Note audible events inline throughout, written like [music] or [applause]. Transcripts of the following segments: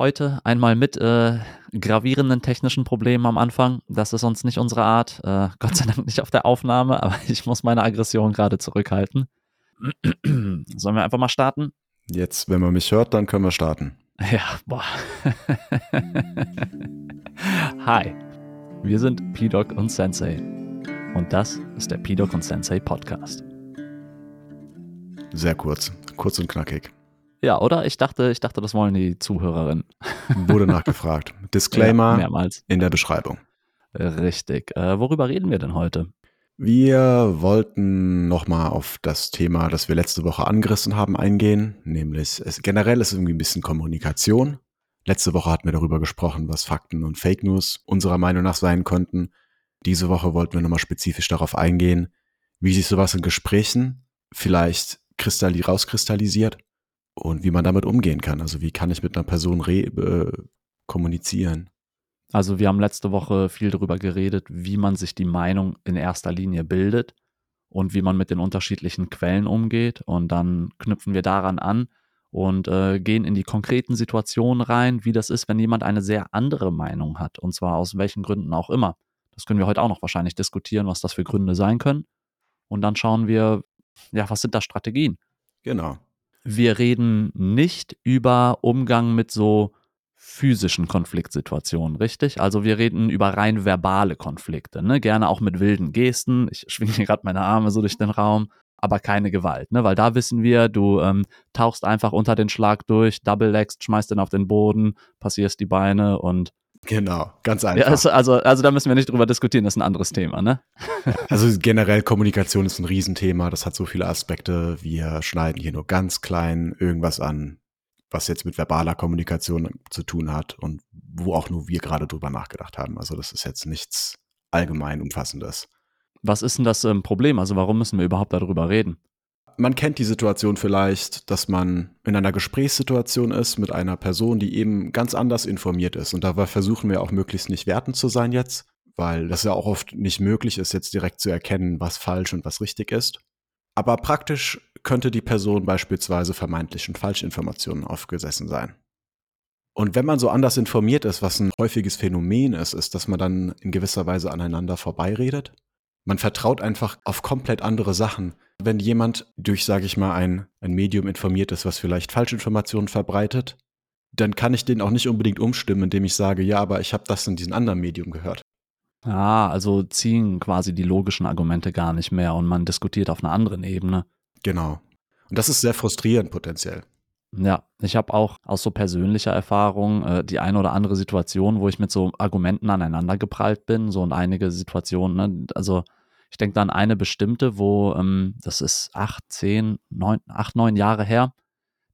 Heute einmal mit äh, gravierenden technischen Problemen am Anfang. Das ist uns nicht unsere Art. Äh, Gott sei Dank nicht auf der Aufnahme, aber [laughs] ich muss meine Aggression gerade zurückhalten. [clears throat] Sollen wir einfach mal starten? Jetzt, wenn man mich hört, dann können wir starten. [laughs] Ja, boah. Hi, wir sind P-Doc und Sensei. Und das ist der P-Doc und Sensei Podcast. Sehr kurz, kurz und knackig. Ja, oder? Ich dachte, ich dachte, das wollen die Zuhörerinnen. Wurde nachgefragt. [laughs] Disclaimer Ja, mehrmals. in der Beschreibung. Richtig. Äh, worüber reden wir denn heute? Wir wollten nochmal auf das Thema, das wir letzte Woche angerissen haben, eingehen. Nämlich, es, generell ist es irgendwie ein bisschen Kommunikation. Letzte Woche hatten wir darüber gesprochen, was Fakten und Fake News unserer Meinung nach sein könnten. Diese Woche wollten wir nochmal spezifisch darauf eingehen, wie sich sowas in Gesprächen vielleicht kristalli rauskristallisiert und wie man damit umgehen kann. Also wie kann ich mit einer Person äh, kommunizieren? Also wir haben letzte Woche viel darüber geredet, wie man sich die Meinung in erster Linie bildet und wie man mit den unterschiedlichen Quellen umgeht. Und dann knüpfen wir daran an und äh, gehen in die konkreten Situationen rein, wie das ist, wenn jemand eine sehr andere Meinung hat. Und zwar aus welchen Gründen auch immer. Das können wir heute auch noch wahrscheinlich diskutieren, was das für Gründe sein können. Und dann schauen wir, ja, was sind da Strategien? Genau. Wir reden nicht über Umgang mit so physischen Konfliktsituationen, richtig? Also wir reden über rein verbale Konflikte, ne? Gerne auch mit wilden Gesten. Ich [laughs] schwinge hier gerade meine Arme so durch den Raum, aber keine Gewalt, ne? Weil da wissen wir, du ähm, tauchst einfach unter den Schlag durch, double legst, schmeißt den auf den Boden, passierst die Beine und Genau, ganz ja, einfach. also, also, also da müssen wir nicht drüber diskutieren, das ist ein anderes Thema, ne? [laughs] Also generell Kommunikation ist ein Riesenthema, das hat so viele Aspekte. Wir schneiden hier nur ganz klein irgendwas an, was jetzt mit verbaler Kommunikation zu tun hat und wo auch nur wir gerade drüber nachgedacht haben. Also das ist jetzt nichts allgemein umfassendes. Was ist denn das ähm, Problem? Also warum müssen wir überhaupt darüber reden? Man kennt die Situation vielleicht, dass man in einer Gesprächssituation ist mit einer Person, die eben ganz anders informiert ist. Und dabei versuchen wir auch möglichst nicht wertend zu sein jetzt, weil das ja auch oft nicht möglich ist, jetzt direkt zu erkennen, was falsch und was richtig ist. Aber praktisch könnte die Person beispielsweise vermeintlichen Falschinformationen aufgesessen sein. Und wenn man so anders informiert ist, was ein häufiges Phänomen ist, ist, dass man dann in gewisser Weise aneinander vorbeiredet. Man vertraut einfach auf komplett andere Sachen. Wenn jemand durch, sage ich mal, ein, ein Medium informiert ist, was vielleicht Falschinformationen verbreitet, dann kann ich den auch nicht unbedingt umstimmen, indem ich sage, ja, aber ich habe das in diesem anderen Medium gehört. Ah, also ziehen quasi die logischen Argumente gar nicht mehr und man diskutiert auf einer anderen Ebene. Genau. Und das ist sehr frustrierend potenziell. Ja, ich habe auch aus so persönlicher Erfahrung äh, die eine oder andere Situation, wo ich mit so Argumenten aneinander geprallt bin, so und einige Situationen, ne? also ich denke dann eine bestimmte, wo, ähm, das ist acht, zehn, neun, acht, neun Jahre her,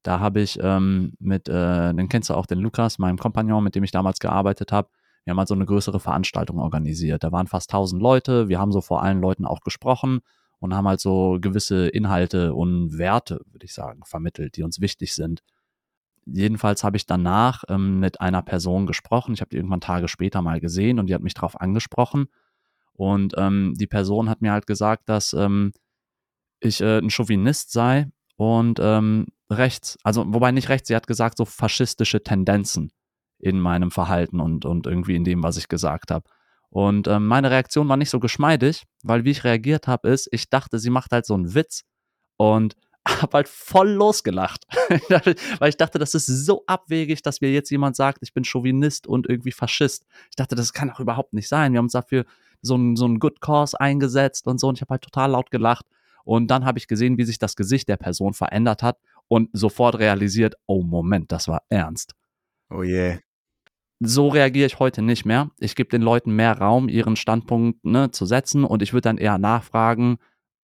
da habe ich ähm, mit, äh, den kennst du auch, den Lukas, meinem Kompagnon, mit dem ich damals gearbeitet habe, wir haben halt so eine größere Veranstaltung organisiert. Da waren fast tausend Leute, wir haben so vor allen Leuten auch gesprochen und haben halt so gewisse Inhalte und Werte, würde ich sagen, vermittelt, die uns wichtig sind. Jedenfalls habe ich danach ähm, mit einer Person gesprochen. Ich habe die irgendwann Tage später mal gesehen und die hat mich darauf angesprochen. Und ähm, die Person hat mir halt gesagt, dass ähm, ich äh, ein Chauvinist sei und ähm, rechts, also wobei nicht rechts, sie hat gesagt, so faschistische Tendenzen in meinem Verhalten und, und irgendwie in dem, was ich gesagt habe. Und ähm, meine Reaktion war nicht so geschmeidig, weil wie ich reagiert habe, ist, ich dachte, sie macht halt so einen Witz und [laughs] habe halt voll losgelacht. [laughs] weil ich dachte, das ist so abwegig, dass mir jetzt jemand sagt, ich bin Chauvinist und irgendwie Faschist. Ich dachte, das kann doch überhaupt nicht sein. Wir haben uns dafür so einen so einen Good Cause eingesetzt und so und ich habe halt total laut gelacht. Und dann habe ich gesehen, wie sich das Gesicht der Person verändert hat und sofort realisiert, oh Moment, das war ernst. Oh je. So reagiere ich heute nicht mehr. Ich gebe den Leuten mehr Raum, ihren Standpunkt ne, zu setzen und ich würde dann eher nachfragen,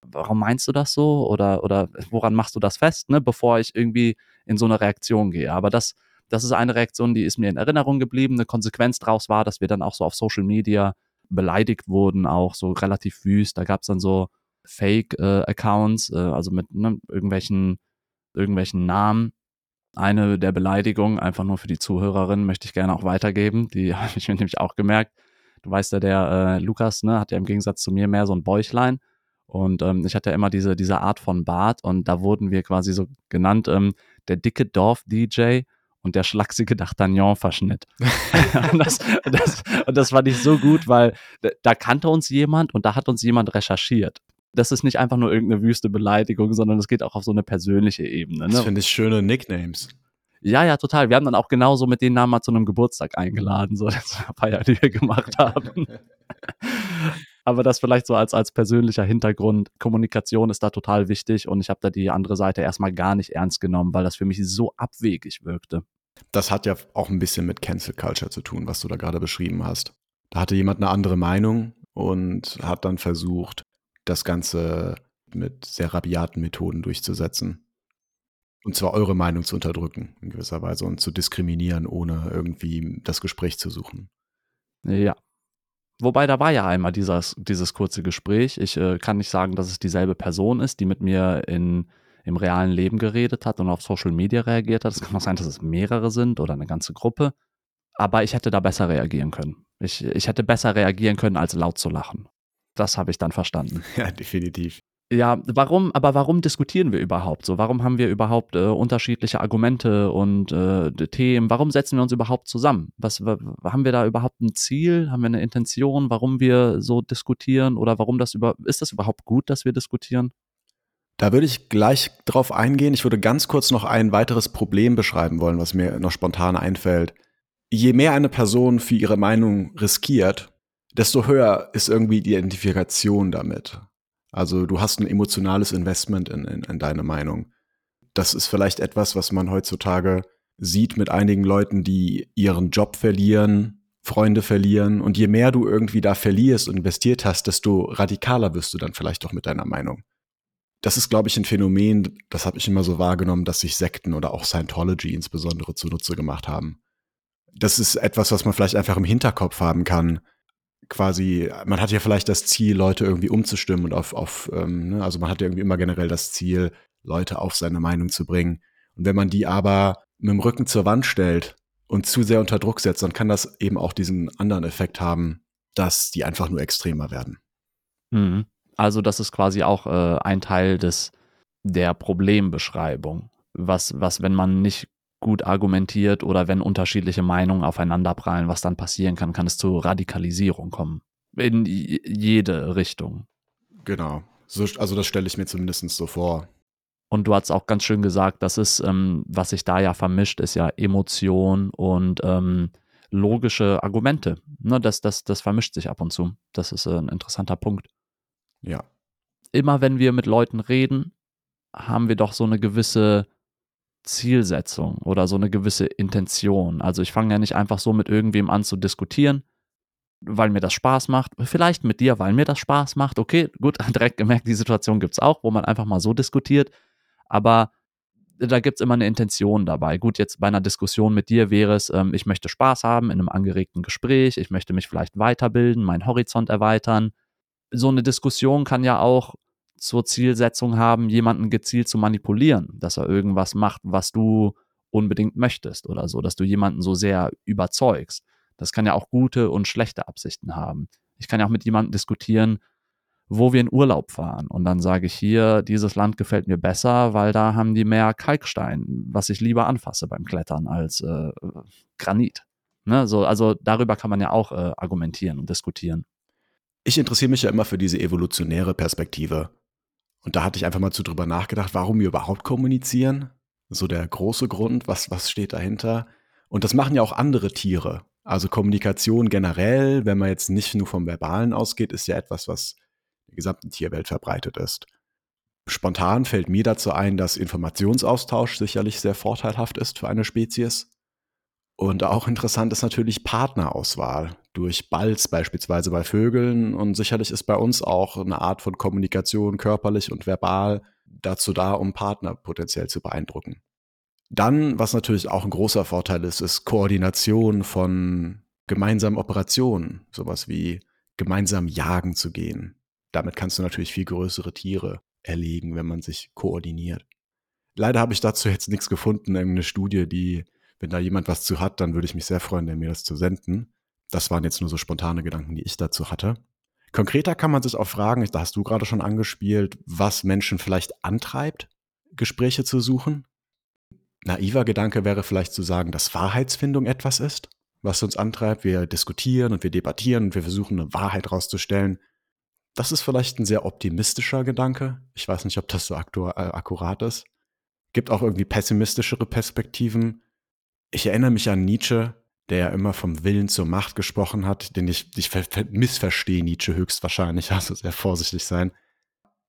warum meinst du das so oder, oder woran machst du das fest, ne, bevor ich irgendwie in so eine Reaktion gehe. Aber das, das ist eine Reaktion, die ist mir in Erinnerung geblieben. Eine Konsequenz daraus war, dass wir dann auch so auf Social Media beleidigt wurden, auch so relativ wüst. Da gab es dann so Fake-Accounts, äh, also mit ne, irgendwelchen, irgendwelchen Namen. Eine der Beleidigungen, einfach nur für die Zuhörerin, möchte ich gerne auch weitergeben. Die [laughs] habe ich mir nämlich auch gemerkt. Du weißt ja, der äh, Lukas, ne, hat ja im Gegensatz zu mir mehr so ein Bäuchlein. Und ähm, ich hatte ja immer diese, diese Art von Bart und da wurden wir quasi so genannt, ähm, der dicke Dorf-DJ und der schlachsige D'Artagnan-Verschnitt. [laughs] und, das, das, und das fand ich so gut, weil da kannte uns jemand und da hat uns jemand recherchiert. Das ist nicht einfach nur irgendeine wüste Beleidigung, sondern es geht auch auf so eine persönliche Ebene. Ne? Das finde ich schöne Nicknames. Ja, ja, total. Wir haben dann auch genauso mit den Namen mal zu einem Geburtstag eingeladen, so das Feier, die wir gemacht haben. [laughs] Aber das vielleicht so als, als persönlicher Hintergrund. Kommunikation ist da total wichtig und ich habe da die andere Seite erstmal gar nicht ernst genommen, weil das für mich so abwegig wirkte. Das hat ja auch ein bisschen mit Cancel Culture zu tun, was du da gerade beschrieben hast. Da hatte jemand eine andere Meinung und hat dann versucht, das Ganze mit sehr rabiaten Methoden durchzusetzen. Und zwar eure Meinung zu unterdrücken in gewisser Weise und zu diskriminieren, ohne irgendwie das Gespräch zu suchen. Ja, Wobei da war ja einmal dieses, dieses kurze Gespräch. Ich äh, kann nicht sagen, dass es dieselbe Person ist, die mit mir in, im realen Leben geredet hat und auf Social Media reagiert hat. Es kann auch sein, dass es mehrere sind oder eine ganze Gruppe. Aber ich hätte da besser reagieren können. Ich, ich hätte besser reagieren können, als laut zu lachen. Das habe ich dann verstanden. [laughs] Ja, definitiv. Ja, warum, aber warum diskutieren wir überhaupt so? Warum haben wir überhaupt äh, unterschiedliche Argumente und äh, Themen? Warum setzen wir uns überhaupt zusammen? Was haben wir da überhaupt ein Ziel? Haben wir eine Intention, warum wir so diskutieren oder warum das über ist das überhaupt gut, dass wir diskutieren? Da würde ich gleich drauf eingehen. Ich würde ganz kurz noch ein weiteres Problem beschreiben wollen, was mir noch spontan einfällt. Je mehr eine Person für ihre Meinung riskiert, desto höher ist irgendwie die Identifikation damit. Also du hast ein emotionales Investment in, in, in deine Meinung. Das ist vielleicht etwas, was man heutzutage sieht mit einigen Leuten, die ihren Job verlieren, Freunde verlieren. Und je mehr du irgendwie da verlierst und investiert hast, desto radikaler wirst du dann vielleicht auch mit deiner Meinung. Das ist, glaube ich, ein Phänomen, das habe ich immer so wahrgenommen, dass sich Sekten oder auch Scientology insbesondere zunutze gemacht haben. Das ist etwas, was man vielleicht einfach im Hinterkopf haben kann, quasi, man hat ja vielleicht das Ziel, Leute irgendwie umzustimmen und auf, auf ähm, ne? also man hat ja irgendwie immer generell das Ziel, Leute auf seine Meinung zu bringen. Und wenn man die aber mit dem Rücken zur Wand stellt und zu sehr unter Druck setzt, dann kann das eben auch diesen anderen Effekt haben, dass die einfach nur extremer werden. Mhm. Also das ist quasi auch äh, ein Teil des der Problembeschreibung. Was, was, wenn man nicht gut argumentiert oder wenn unterschiedliche Meinungen aufeinanderprallen, was dann passieren kann, kann es zu Radikalisierung kommen. In jede Richtung. Genau. So, also das stelle ich mir zumindest so vor. Und du hast auch ganz schön gesagt, das ist, ähm, was sich da ja vermischt, ist ja Emotion und ähm, logische Argumente. Ne, das, das, das vermischt sich ab und zu. Das ist äh, ein interessanter Punkt. Ja. Immer wenn wir mit Leuten reden, haben wir doch so eine gewisse Zielsetzung oder so eine gewisse Intention. Also ich fange ja nicht einfach so mit irgendwem an zu diskutieren, weil mir das Spaß macht. Vielleicht mit dir, weil mir das Spaß macht. Okay, gut, [laughs] direkt gemerkt, die Situation gibt es auch, wo man einfach mal so diskutiert. Aber da gibt es immer eine Intention dabei. Gut, jetzt bei einer Diskussion mit dir wäre es, ähm, ich möchte Spaß haben in einem angeregten Gespräch, ich möchte mich vielleicht weiterbilden, meinen Horizont erweitern. So eine Diskussion kann ja auch zur Zielsetzung haben, jemanden gezielt zu manipulieren, dass er irgendwas macht, was du unbedingt möchtest oder so, dass du jemanden so sehr überzeugst. Das kann ja auch gute und schlechte Absichten haben. Ich kann ja auch mit jemandem diskutieren, wo wir in Urlaub fahren. Und dann sage ich hier, dieses Land gefällt mir besser, weil da haben die mehr Kalkstein, was ich lieber anfasse beim Klettern als äh, Granit. Ne? So, also darüber kann man ja auch äh, argumentieren und diskutieren. Ich interessiere mich ja immer für diese evolutionäre Perspektive. Und da hatte ich einfach mal zu drüber nachgedacht, warum wir überhaupt kommunizieren. So der große Grund, was, was steht dahinter. Und das machen ja auch andere Tiere. Also Kommunikation generell, wenn man jetzt nicht nur vom Verbalen ausgeht, ist ja etwas, was in der gesamten Tierwelt verbreitet ist. Spontan fällt mir dazu ein, dass Informationsaustausch sicherlich sehr vorteilhaft ist für eine Spezies. Und auch interessant ist natürlich Partnerauswahl durch Balz beispielsweise bei Vögeln. Und sicherlich ist bei uns auch eine Art von Kommunikation körperlich und verbal dazu da, um Partner potenziell zu beeindrucken. Dann, was natürlich auch ein großer Vorteil ist, ist Koordination von gemeinsamen Operationen. Sowas wie gemeinsam jagen zu gehen. Damit kannst du natürlich viel größere Tiere erlegen, wenn man sich koordiniert. Leider habe ich dazu jetzt nichts gefunden, irgendeine Studie, die wenn da jemand was zu hat, dann würde ich mich sehr freuen, mir das zu senden. Das waren jetzt nur so spontane Gedanken, die ich dazu hatte. Konkreter kann man sich auch fragen, da hast du gerade schon angespielt, was Menschen vielleicht antreibt, Gespräche zu suchen. naiver Gedanke wäre vielleicht zu sagen, dass Wahrheitsfindung etwas ist, was uns antreibt. Wir diskutieren und wir debattieren und wir versuchen eine Wahrheit rauszustellen. Das ist vielleicht ein sehr optimistischer Gedanke. Ich weiß nicht, ob das so äh, akkurat ist. Gibt auch irgendwie pessimistischere Perspektiven. Ich erinnere mich an Nietzsche, der ja immer vom Willen zur Macht gesprochen hat, den ich, ich missverstehe Nietzsche höchstwahrscheinlich, [laughs] also sehr vorsichtig sein.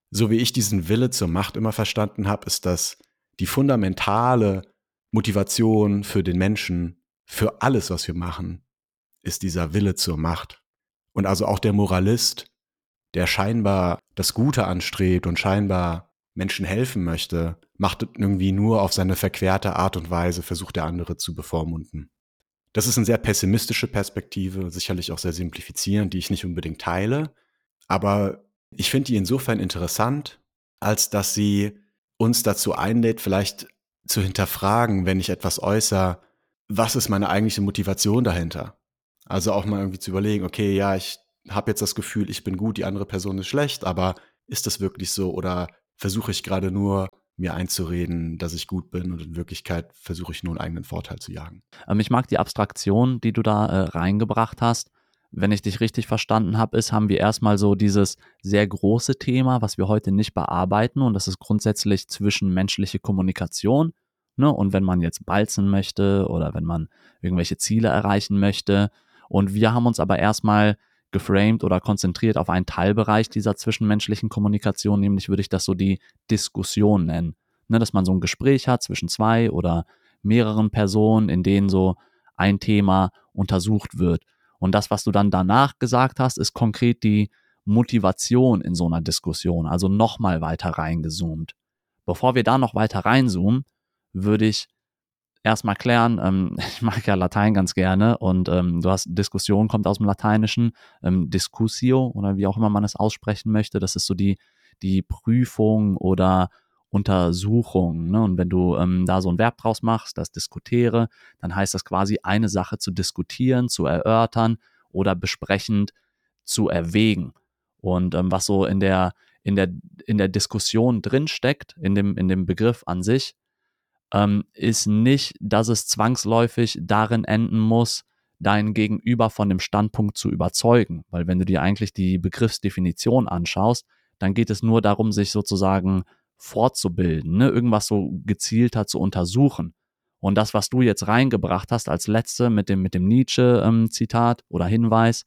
So wie ich diesen Wille zur Macht immer verstanden habe, ist das die fundamentale Motivation für den Menschen, für alles, was wir machen, ist dieser Wille zur Macht. Und also auch der Moralist, der scheinbar das Gute anstrebt und scheinbar Menschen helfen möchte, macht irgendwie nur auf seine verquerte Art und Weise, versucht der andere zu bevormunden. Das ist eine sehr pessimistische Perspektive, sicherlich auch sehr simplifizierend, die ich nicht unbedingt teile. Aber ich finde die insofern interessant, als dass sie uns dazu einlädt, vielleicht zu hinterfragen, wenn ich etwas äußere, was ist meine eigentliche Motivation dahinter? Also auch mal irgendwie zu überlegen, okay, ja, ich habe jetzt das Gefühl, ich bin gut, die andere Person ist schlecht, aber ist das wirklich so oder versuche ich gerade nur mir einzureden, dass ich gut bin und in Wirklichkeit versuche ich nur einen eigenen Vorteil zu jagen. Ähm, ich mag die Abstraktion, die du da äh, reingebracht hast. Wenn ich dich richtig verstanden habe, ist, haben wir erstmal so dieses sehr große Thema, was wir heute nicht bearbeiten und das ist grundsätzlich zwischenmenschliche Kommunikation. Ne? Und wenn man jetzt balzen möchte oder wenn man irgendwelche Ziele erreichen möchte. Und wir haben uns aber erstmal geframed oder konzentriert auf einen Teilbereich dieser zwischenmenschlichen Kommunikation, nämlich würde ich das so die Diskussion nennen. Ne, dass man so ein Gespräch hat zwischen zwei oder mehreren Personen, in denen so ein Thema untersucht wird. Und das, was du dann danach gesagt hast, ist konkret die Motivation in so einer Diskussion, also nochmal weiter reingezoomt. Bevor wir da noch weiter reinzoomen, würde ich erstmal klären, ähm, [laughs] ich mag ja Latein ganz gerne und ähm, du hast Diskussion kommt aus dem Lateinischen, ähm, Discussio oder wie auch immer man es aussprechen möchte, das ist so die, die Prüfung oder Untersuchung. Ne? Und wenn du ähm, da so ein Verb draus machst, das diskutiere, dann heißt das quasi eine Sache zu diskutieren, zu erörtern oder besprechend zu erwägen. Und ähm, was so in der, in der, in der Diskussion drinsteckt, in dem, in dem Begriff an sich, ähm, ist nicht, dass es zwangsläufig darin enden muss, deinen Gegenüber von dem Standpunkt zu überzeugen. Weil wenn du dir eigentlich die Begriffsdefinition anschaust, dann geht es nur darum, sich sozusagen fortzubilden, ne? irgendwas so gezielter zu untersuchen. Und das, was du jetzt reingebracht hast als letzte mit dem, mit dem Nietzsche-Zitat ähm, oder Hinweis,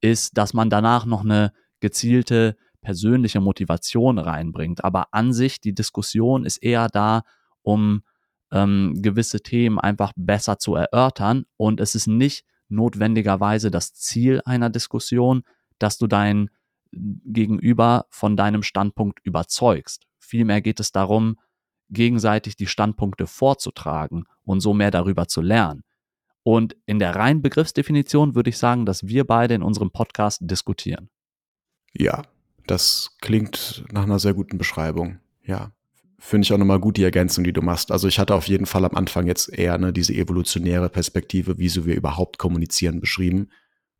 ist, dass man danach noch eine gezielte persönliche Motivation reinbringt. Aber an sich, die Diskussion ist eher da, um ähm, gewisse Themen einfach besser zu erörtern. Und es ist nicht notwendigerweise das Ziel einer Diskussion, dass du dein Gegenüber von deinem Standpunkt überzeugst. Vielmehr geht es darum, gegenseitig die Standpunkte vorzutragen und so mehr darüber zu lernen. Und in der reinen Begriffsdefinition würde ich sagen, dass wir beide in unserem Podcast diskutieren. Ja, das klingt nach einer sehr guten Beschreibung. Ja finde ich auch nochmal gut die Ergänzung, die du machst. Also ich hatte auf jeden Fall am Anfang jetzt eher ne, diese evolutionäre Perspektive, wieso wir überhaupt kommunizieren, beschrieben.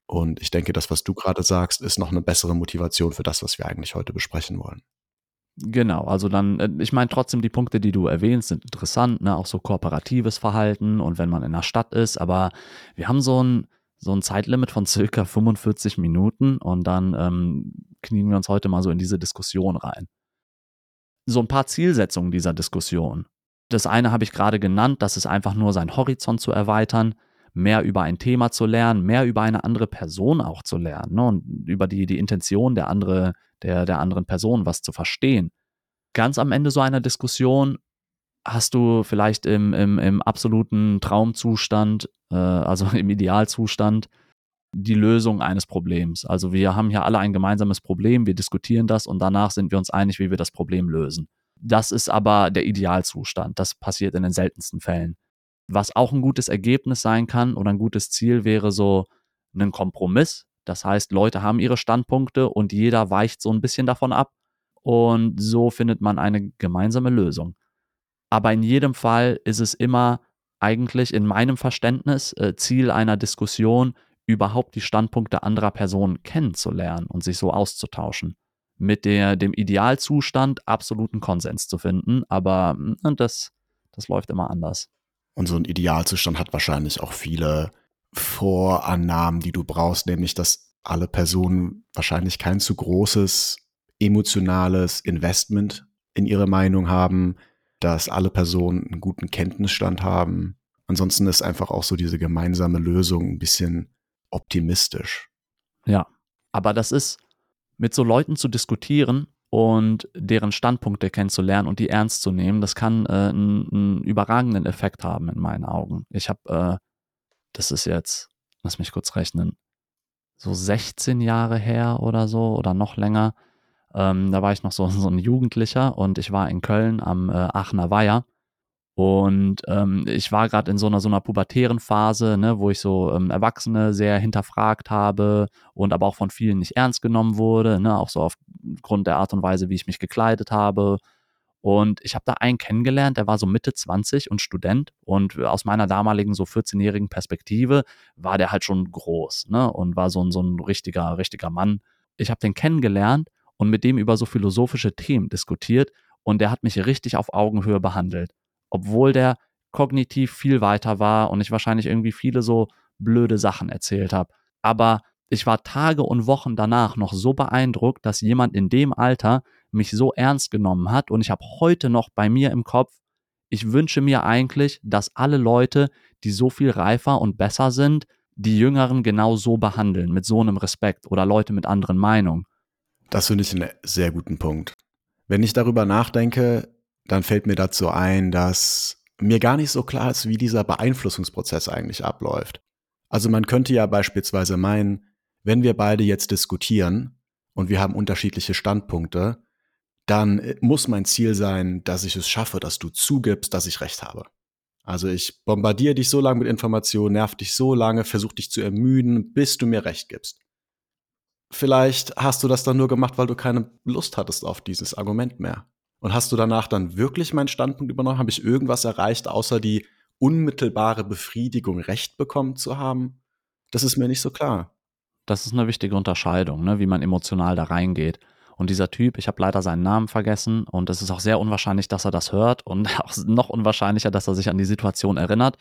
Und ich denke, das, was du gerade sagst, ist noch eine bessere Motivation für das, was wir eigentlich heute besprechen wollen. Genau, also dann, äh, ich meine trotzdem, die Punkte, die du erwähnst, sind interessant, ne? auch so kooperatives Verhalten und wenn man in der Stadt ist, aber wir haben so ein, so ein Zeitlimit von circa 45 Minuten und dann ähm, knien wir uns heute mal so in diese Diskussion rein so ein paar Zielsetzungen dieser Diskussion. Das eine habe ich gerade genannt, das ist einfach nur seinen Horizont zu erweitern, mehr über ein Thema zu lernen, mehr über eine andere Person auch zu lernen ne, und über die, die Intention der, andere, der, der anderen Person was zu verstehen. Ganz am Ende so einer Diskussion hast du vielleicht im, im, im absoluten Traumzustand, äh, also [laughs] im Idealzustand, die Lösung eines Problems. Also wir haben hier alle ein gemeinsames Problem, wir diskutieren das und danach sind wir uns einig, wie wir das Problem lösen. Das ist aber der Idealzustand. Das passiert in den seltensten Fällen. Was auch ein gutes Ergebnis sein kann oder ein gutes Ziel wäre so ein Kompromiss. Das heißt, Leute haben ihre Standpunkte und jeder weicht so ein bisschen davon ab und so findet man eine gemeinsame Lösung. Aber in jedem Fall ist es immer eigentlich in meinem Verständnis äh, Ziel einer Diskussion, überhaupt die Standpunkte anderer Personen kennenzulernen und sich so auszutauschen. Mit der, dem Idealzustand absoluten Konsens zu finden, aber hm, das, Das läuft immer anders. Und so ein Idealzustand hat wahrscheinlich auch viele Vorannahmen, die du brauchst, nämlich dass alle Personen wahrscheinlich kein zu großes emotionales Investment in ihre Meinung haben, dass alle Personen einen guten Kenntnisstand haben. Ansonsten ist einfach auch so diese gemeinsame Lösung ein bisschen optimistisch. Ja, aber das ist mit so Leuten zu diskutieren und deren Standpunkte kennenzulernen und die ernst zu nehmen, das kann äh, einen, überragenden Effekt haben in meinen Augen. Ich habe, äh, das ist jetzt, lass mich kurz rechnen, so 16 Jahre her oder so oder noch länger. Ähm, da war ich noch so, [laughs] so ein Jugendlicher und ich war in Köln am äh, Aachener Weiher und ähm, ich war gerade in so einer, so einer pubertären Phase, ne, wo ich so ähm, Erwachsene sehr hinterfragt habe und aber auch von vielen nicht ernst genommen wurde, ne, auch so aufgrund der Art und Weise, wie ich mich gekleidet habe. Und ich habe da einen kennengelernt, der war so Mitte 20 und Student. Und aus meiner damaligen so 14-jährigen Perspektive war der halt schon groß, ne? Und war so ein, so ein richtiger, richtiger Mann. Ich habe den kennengelernt und mit dem über so philosophische Themen diskutiert und der hat mich richtig auf Augenhöhe behandelt obwohl der kognitiv viel weiter war und ich wahrscheinlich irgendwie viele so blöde Sachen erzählt habe. Aber ich war Tage und Wochen danach noch so beeindruckt, dass jemand in dem Alter mich so ernst genommen hat und ich habe heute noch bei mir im Kopf, ich wünsche mir eigentlich, dass alle Leute, die so viel reifer und besser sind, die Jüngeren genau so behandeln, mit so einem Respekt oder Leute mit anderen Meinungen. Das finde ich einen sehr guten Punkt. Wenn ich darüber nachdenke, dann fällt mir dazu ein, dass mir gar nicht so klar ist, wie dieser Beeinflussungsprozess eigentlich abläuft. Also man könnte ja beispielsweise meinen, wenn wir beide jetzt diskutieren und wir haben unterschiedliche Standpunkte, dann äh, muss mein Ziel sein, dass ich es schaffe, dass du zugibst, dass ich recht habe. Also ich bombardiere dich so lange mit Informationen, nerv dich so lange, versuche dich zu ermüden, bis du mir recht gibst. Vielleicht hast du das dann nur gemacht, weil du keine Lust hattest auf dieses Argument mehr. Und hast du danach dann wirklich meinen Standpunkt übernommen? Habe ich irgendwas erreicht, außer die unmittelbare Befriedigung, Recht bekommen zu haben? Das ist mir nicht so klar. Das ist eine wichtige Unterscheidung, ne, wie man emotional da reingeht. Und dieser Typ, ich habe leider seinen Namen vergessen und es ist auch sehr unwahrscheinlich, dass er das hört und [laughs] auch noch unwahrscheinlicher, dass er sich an die Situation erinnert.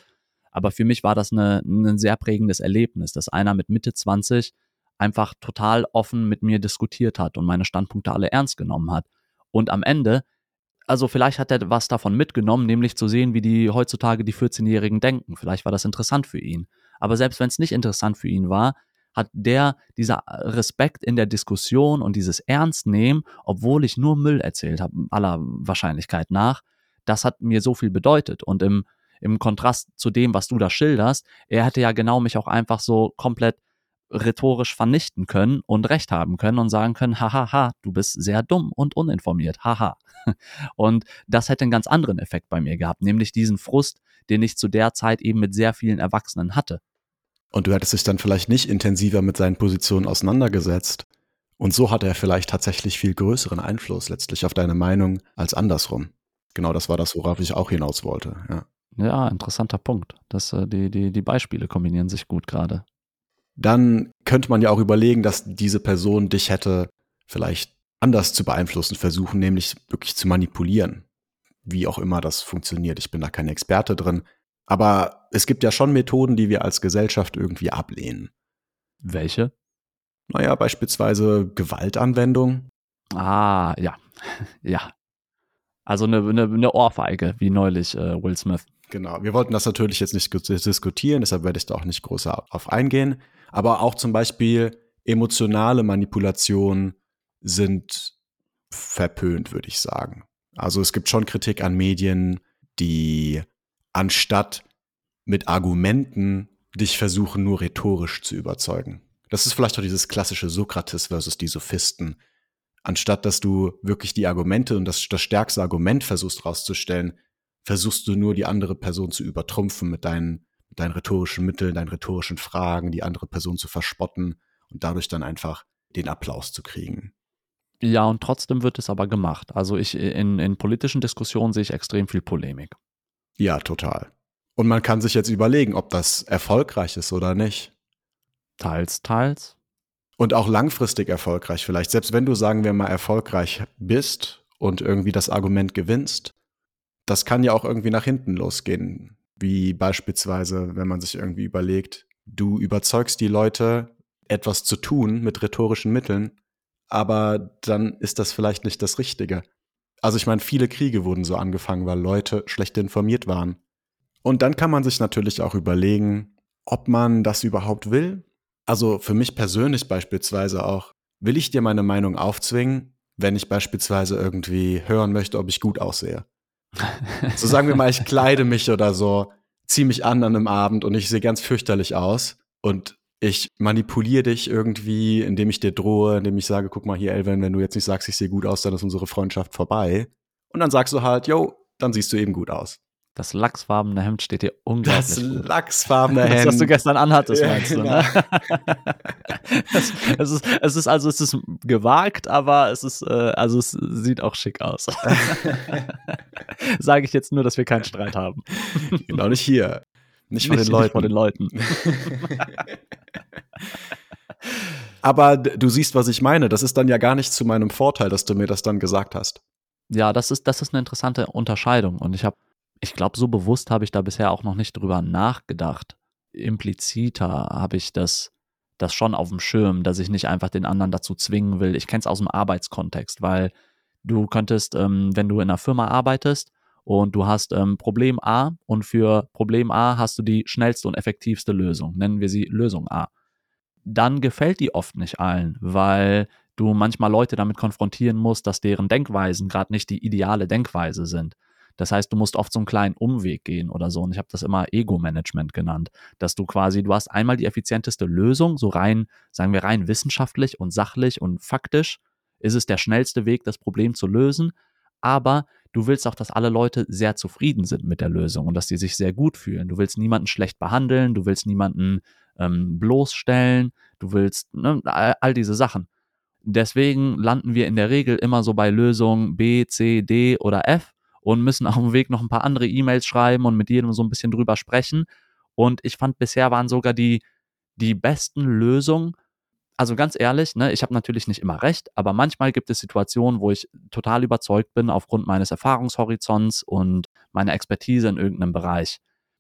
Aber für mich war das eine, ein sehr prägendes Erlebnis, dass einer mit Mitte 20 einfach total offen mit mir diskutiert hat und meine Standpunkte alle ernst genommen hat. Und am Ende, also vielleicht hat er was davon mitgenommen, nämlich zu sehen, wie die heutzutage die 14-Jährigen denken. Vielleicht war das interessant für ihn. Aber selbst wenn es nicht interessant für ihn war, hat der dieser Respekt in der Diskussion und dieses Ernstnehmen, obwohl ich nur Müll erzählt habe, aller Wahrscheinlichkeit nach, das hat mir so viel bedeutet. Und im, im Kontrast zu dem, was du da schilderst, er hätte ja genau mich auch einfach so komplett rhetorisch vernichten können und recht haben können und sagen können, hahaha, du bist sehr dumm und uninformiert, haha. [laughs] Und das hätte einen ganz anderen Effekt bei mir gehabt, nämlich diesen Frust, den ich zu der Zeit eben mit sehr vielen Erwachsenen hatte. Und du hättest dich dann vielleicht nicht intensiver mit seinen Positionen auseinandergesetzt. Und so hatte er vielleicht tatsächlich viel größeren Einfluss letztlich auf deine Meinung als andersrum. Genau das war das, worauf ich auch hinaus wollte, ja. Ja, interessanter Punkt. Das, äh, die, die, die Beispiele kombinieren sich gut gerade dann könnte man ja auch überlegen, dass diese Person dich hätte vielleicht anders zu beeinflussen versuchen, nämlich wirklich zu manipulieren. Wie auch immer das funktioniert. Ich bin da kein Experte drin. Aber es gibt ja schon Methoden, die wir als Gesellschaft irgendwie ablehnen. Welche? Naja, beispielsweise Gewaltanwendung. Ah, ja. [laughs] ja. Also eine, eine, eine Ohrfeige, wie neulich äh, Will Smith. Genau. Wir wollten das natürlich jetzt nicht diskutieren, deshalb werde ich da auch nicht groß auf eingehen aber auch zum Beispiel emotionale Manipulationen sind verpönt, würde ich sagen. Also es gibt schon Kritik an Medien, die anstatt mit Argumenten dich versuchen, nur rhetorisch zu überzeugen. Das ist vielleicht auch dieses klassische Sokrates versus die Sophisten. Anstatt dass du wirklich die Argumente und das, das stärkste Argument versuchst rauszustellen, versuchst du nur die andere Person zu übertrumpfen mit deinen mit deinen rhetorischen Mitteln, deinen rhetorischen Fragen, die andere Person zu verspotten und dadurch dann einfach den Applaus zu kriegen. Ja, und trotzdem wird es aber gemacht. Also ich in, in politischen Diskussionen sehe ich extrem viel Polemik. Ja, total. Und man kann sich jetzt überlegen, ob das erfolgreich ist oder nicht. Teils, teils. Und auch langfristig erfolgreich vielleicht. Selbst wenn du, sagen wir mal, erfolgreich bist und irgendwie das Argument gewinnst, das kann ja auch irgendwie nach hinten losgehen. Wie beispielsweise, wenn man sich irgendwie überlegt, du überzeugst die Leute, etwas zu tun mit rhetorischen Mitteln, aber dann ist das vielleicht nicht das Richtige. Also ich meine, viele Kriege wurden so angefangen, weil Leute schlecht informiert waren. Und dann kann man sich natürlich auch überlegen, ob man das überhaupt will. Also für mich persönlich beispielsweise auch, will ich dir meine Meinung aufzwingen, wenn ich beispielsweise irgendwie hören möchte, ob ich gut aussehe? [laughs] so sagen wir mal, ich kleide mich oder so, ziehe mich an an einem Abend und ich sehe ganz fürchterlich aus und ich manipuliere dich irgendwie, indem ich dir drohe, indem ich sage, guck mal hier, Elvin, wenn du jetzt nicht sagst, ich sehe gut aus, dann ist unsere Freundschaft vorbei. Und dann sagst du halt, yo, dann siehst du eben gut aus. Das lachsfarbene Hemd steht dir unglaublich Das gut. lachsfarbene Hemd. [laughs] Das, was du gestern anhattest, meinst du, genau. [laughs] ne? es, es, ist, es ist also, es ist gewagt, aber es ist, äh, also es sieht auch schick aus. [laughs] Sage ich jetzt nur, dass wir keinen Streit haben. genau, nicht hier. Nicht von den Leuten. Nicht von den Leuten. Aber du siehst, was ich meine. Das ist dann ja gar nicht zu meinem Vorteil, dass du mir das dann gesagt hast. Ja, das ist, das ist eine interessante Unterscheidung. Und ich habe, ich glaube, so bewusst habe ich da bisher auch noch nicht drüber nachgedacht. Impliziter habe ich das, das schon auf dem Schirm, dass ich nicht einfach den anderen dazu zwingen will. Ich kenne es aus dem Arbeitskontext, weil du könntest, ähm, wenn du in einer Firma arbeitest und du hast ähm, Problem A und für Problem A hast du die schnellste und effektivste Lösung, nennen wir sie Lösung A, dann gefällt die oft nicht allen, weil du manchmal Leute damit konfrontieren musst, dass deren Denkweisen gerade nicht die ideale Denkweise sind. Das heißt, du musst oft so einen kleinen Umweg gehen oder so. Und ich habe das immer Ego-Management genannt, dass du quasi, du hast einmal die effizienteste Lösung, so rein, sagen wir rein wissenschaftlich und sachlich und faktisch ist es der schnellste Weg, das Problem zu lösen. Aber du willst auch, dass alle Leute sehr zufrieden sind mit der Lösung und dass sie sich sehr gut fühlen. Du willst niemanden schlecht behandeln, du willst niemanden ähm, bloßstellen, du willst ne, all, diese Sachen. Deswegen landen wir in der Regel immer so bei Lösung B, C, D oder F und müssen auf dem Weg noch ein paar andere E-Mails schreiben und mit jedem so ein bisschen drüber sprechen. Und ich fand, bisher waren sogar die, die besten Lösungen, also ganz ehrlich, ne, ich habe natürlich nicht immer recht, aber manchmal gibt es Situationen, wo ich total überzeugt bin aufgrund meines Erfahrungshorizonts und meiner Expertise in irgendeinem Bereich.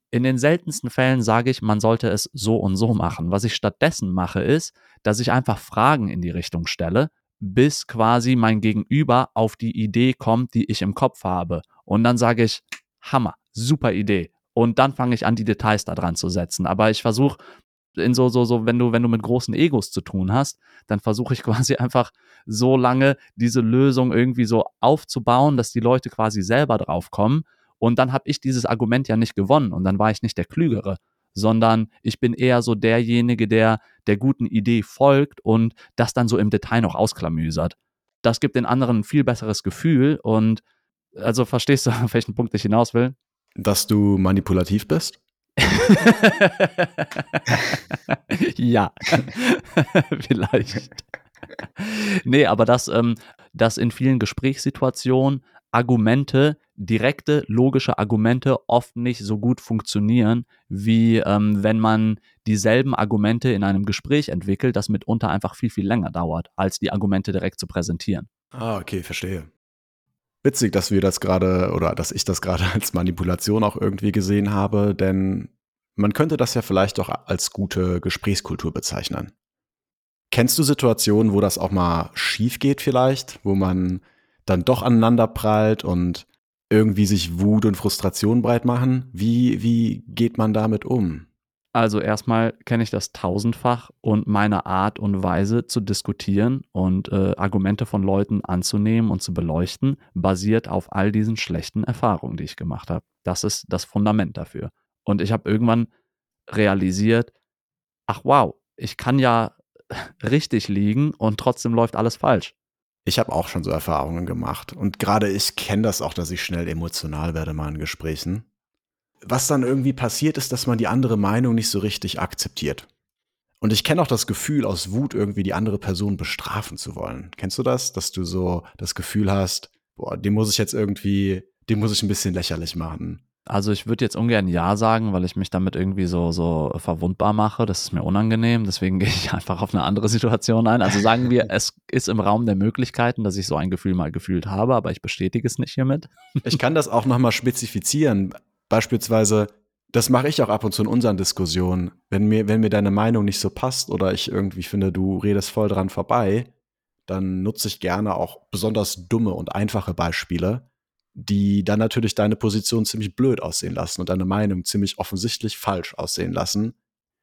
In den seltensten Fällen sage ich, man sollte es so und so machen. Was ich stattdessen mache, ist, dass ich einfach Fragen in die Richtung stelle, bis quasi mein Gegenüber auf die Idee kommt, die ich im Kopf habe. Und dann sage ich, Hammer, super Idee. Und dann fange ich an, die Details da dran zu setzen. Aber ich versuche in so, so, so, wenn du, wenn du mit großen Egos zu tun hast, dann versuche ich [laughs] quasi einfach so lange diese Lösung irgendwie so aufzubauen, dass die Leute quasi selber drauf kommen. Und dann habe ich dieses Argument ja nicht gewonnen und dann war ich nicht der Klügere, sondern ich bin eher so derjenige, der der guten Idee folgt und das dann so im Detail noch ausklamüsert. Das gibt den anderen ein viel besseres Gefühl und also verstehst du, [laughs] auf welchen Punkt ich hinaus will? Dass du manipulativ bist? [laughs] ja, [laughs] vielleicht. Nee, aber dass, ähm, dass in vielen Gesprächssituationen Argumente, direkte, logische Argumente oft nicht so gut funktionieren, wie ähm, wenn man dieselben Argumente in einem Gespräch entwickelt, das mitunter einfach viel, viel länger dauert, als die Argumente direkt zu präsentieren. Ah, okay, verstehe. Witzig, dass wir das gerade oder dass ich das gerade [laughs] als Manipulation auch irgendwie gesehen habe, denn man könnte das ja vielleicht auch als gute Gesprächskultur bezeichnen. Kennst du Situationen, wo das auch mal schief geht vielleicht, wo man dann doch aneinander prallt und irgendwie sich Wut und Frustration breit machen? Wie, wie geht man damit um? Also erstmal kenne ich das tausendfach und meine Art und Weise zu diskutieren und äh, Argumente von Leuten anzunehmen und zu beleuchten, basiert auf all diesen schlechten Erfahrungen, die ich gemacht habe. Das ist das Fundament dafür. Und ich habe irgendwann realisiert, ach wow, ich kann ja [laughs] richtig liegen und trotzdem läuft alles falsch. Ich habe auch schon so Erfahrungen gemacht. Und gerade ich kenne das auch, dass ich schnell emotional werde mal in Gesprächen. Was dann irgendwie passiert, ist, dass man die andere Meinung nicht so richtig akzeptiert. Und ich kenne auch das Gefühl, aus Wut irgendwie die andere Person bestrafen zu wollen. Kennst du das? Dass du so das Gefühl hast, boah, dem muss ich jetzt irgendwie, dem muss ich ein bisschen lächerlich machen. Also ich würde jetzt ungern Ja sagen, weil ich mich damit irgendwie so, so verwundbar mache. Das ist mir unangenehm. Deswegen [laughs] gehe ich einfach auf eine andere Situation ein. Also sagen wir, es ist im Raum der Möglichkeiten, dass ich so ein Gefühl mal gefühlt habe, aber ich bestätige es nicht hiermit. [laughs] Ich kann das auch nochmal spezifizieren. Beispielsweise, das mache ich auch ab und zu in unseren Diskussionen. Wenn mir, wenn mir deine Meinung nicht so passt oder ich irgendwie finde, du redest voll dran vorbei, dann nutze ich gerne auch besonders dumme und einfache Beispiele die dann natürlich deine Position ziemlich blöd aussehen lassen und deine Meinung ziemlich offensichtlich falsch aussehen lassen.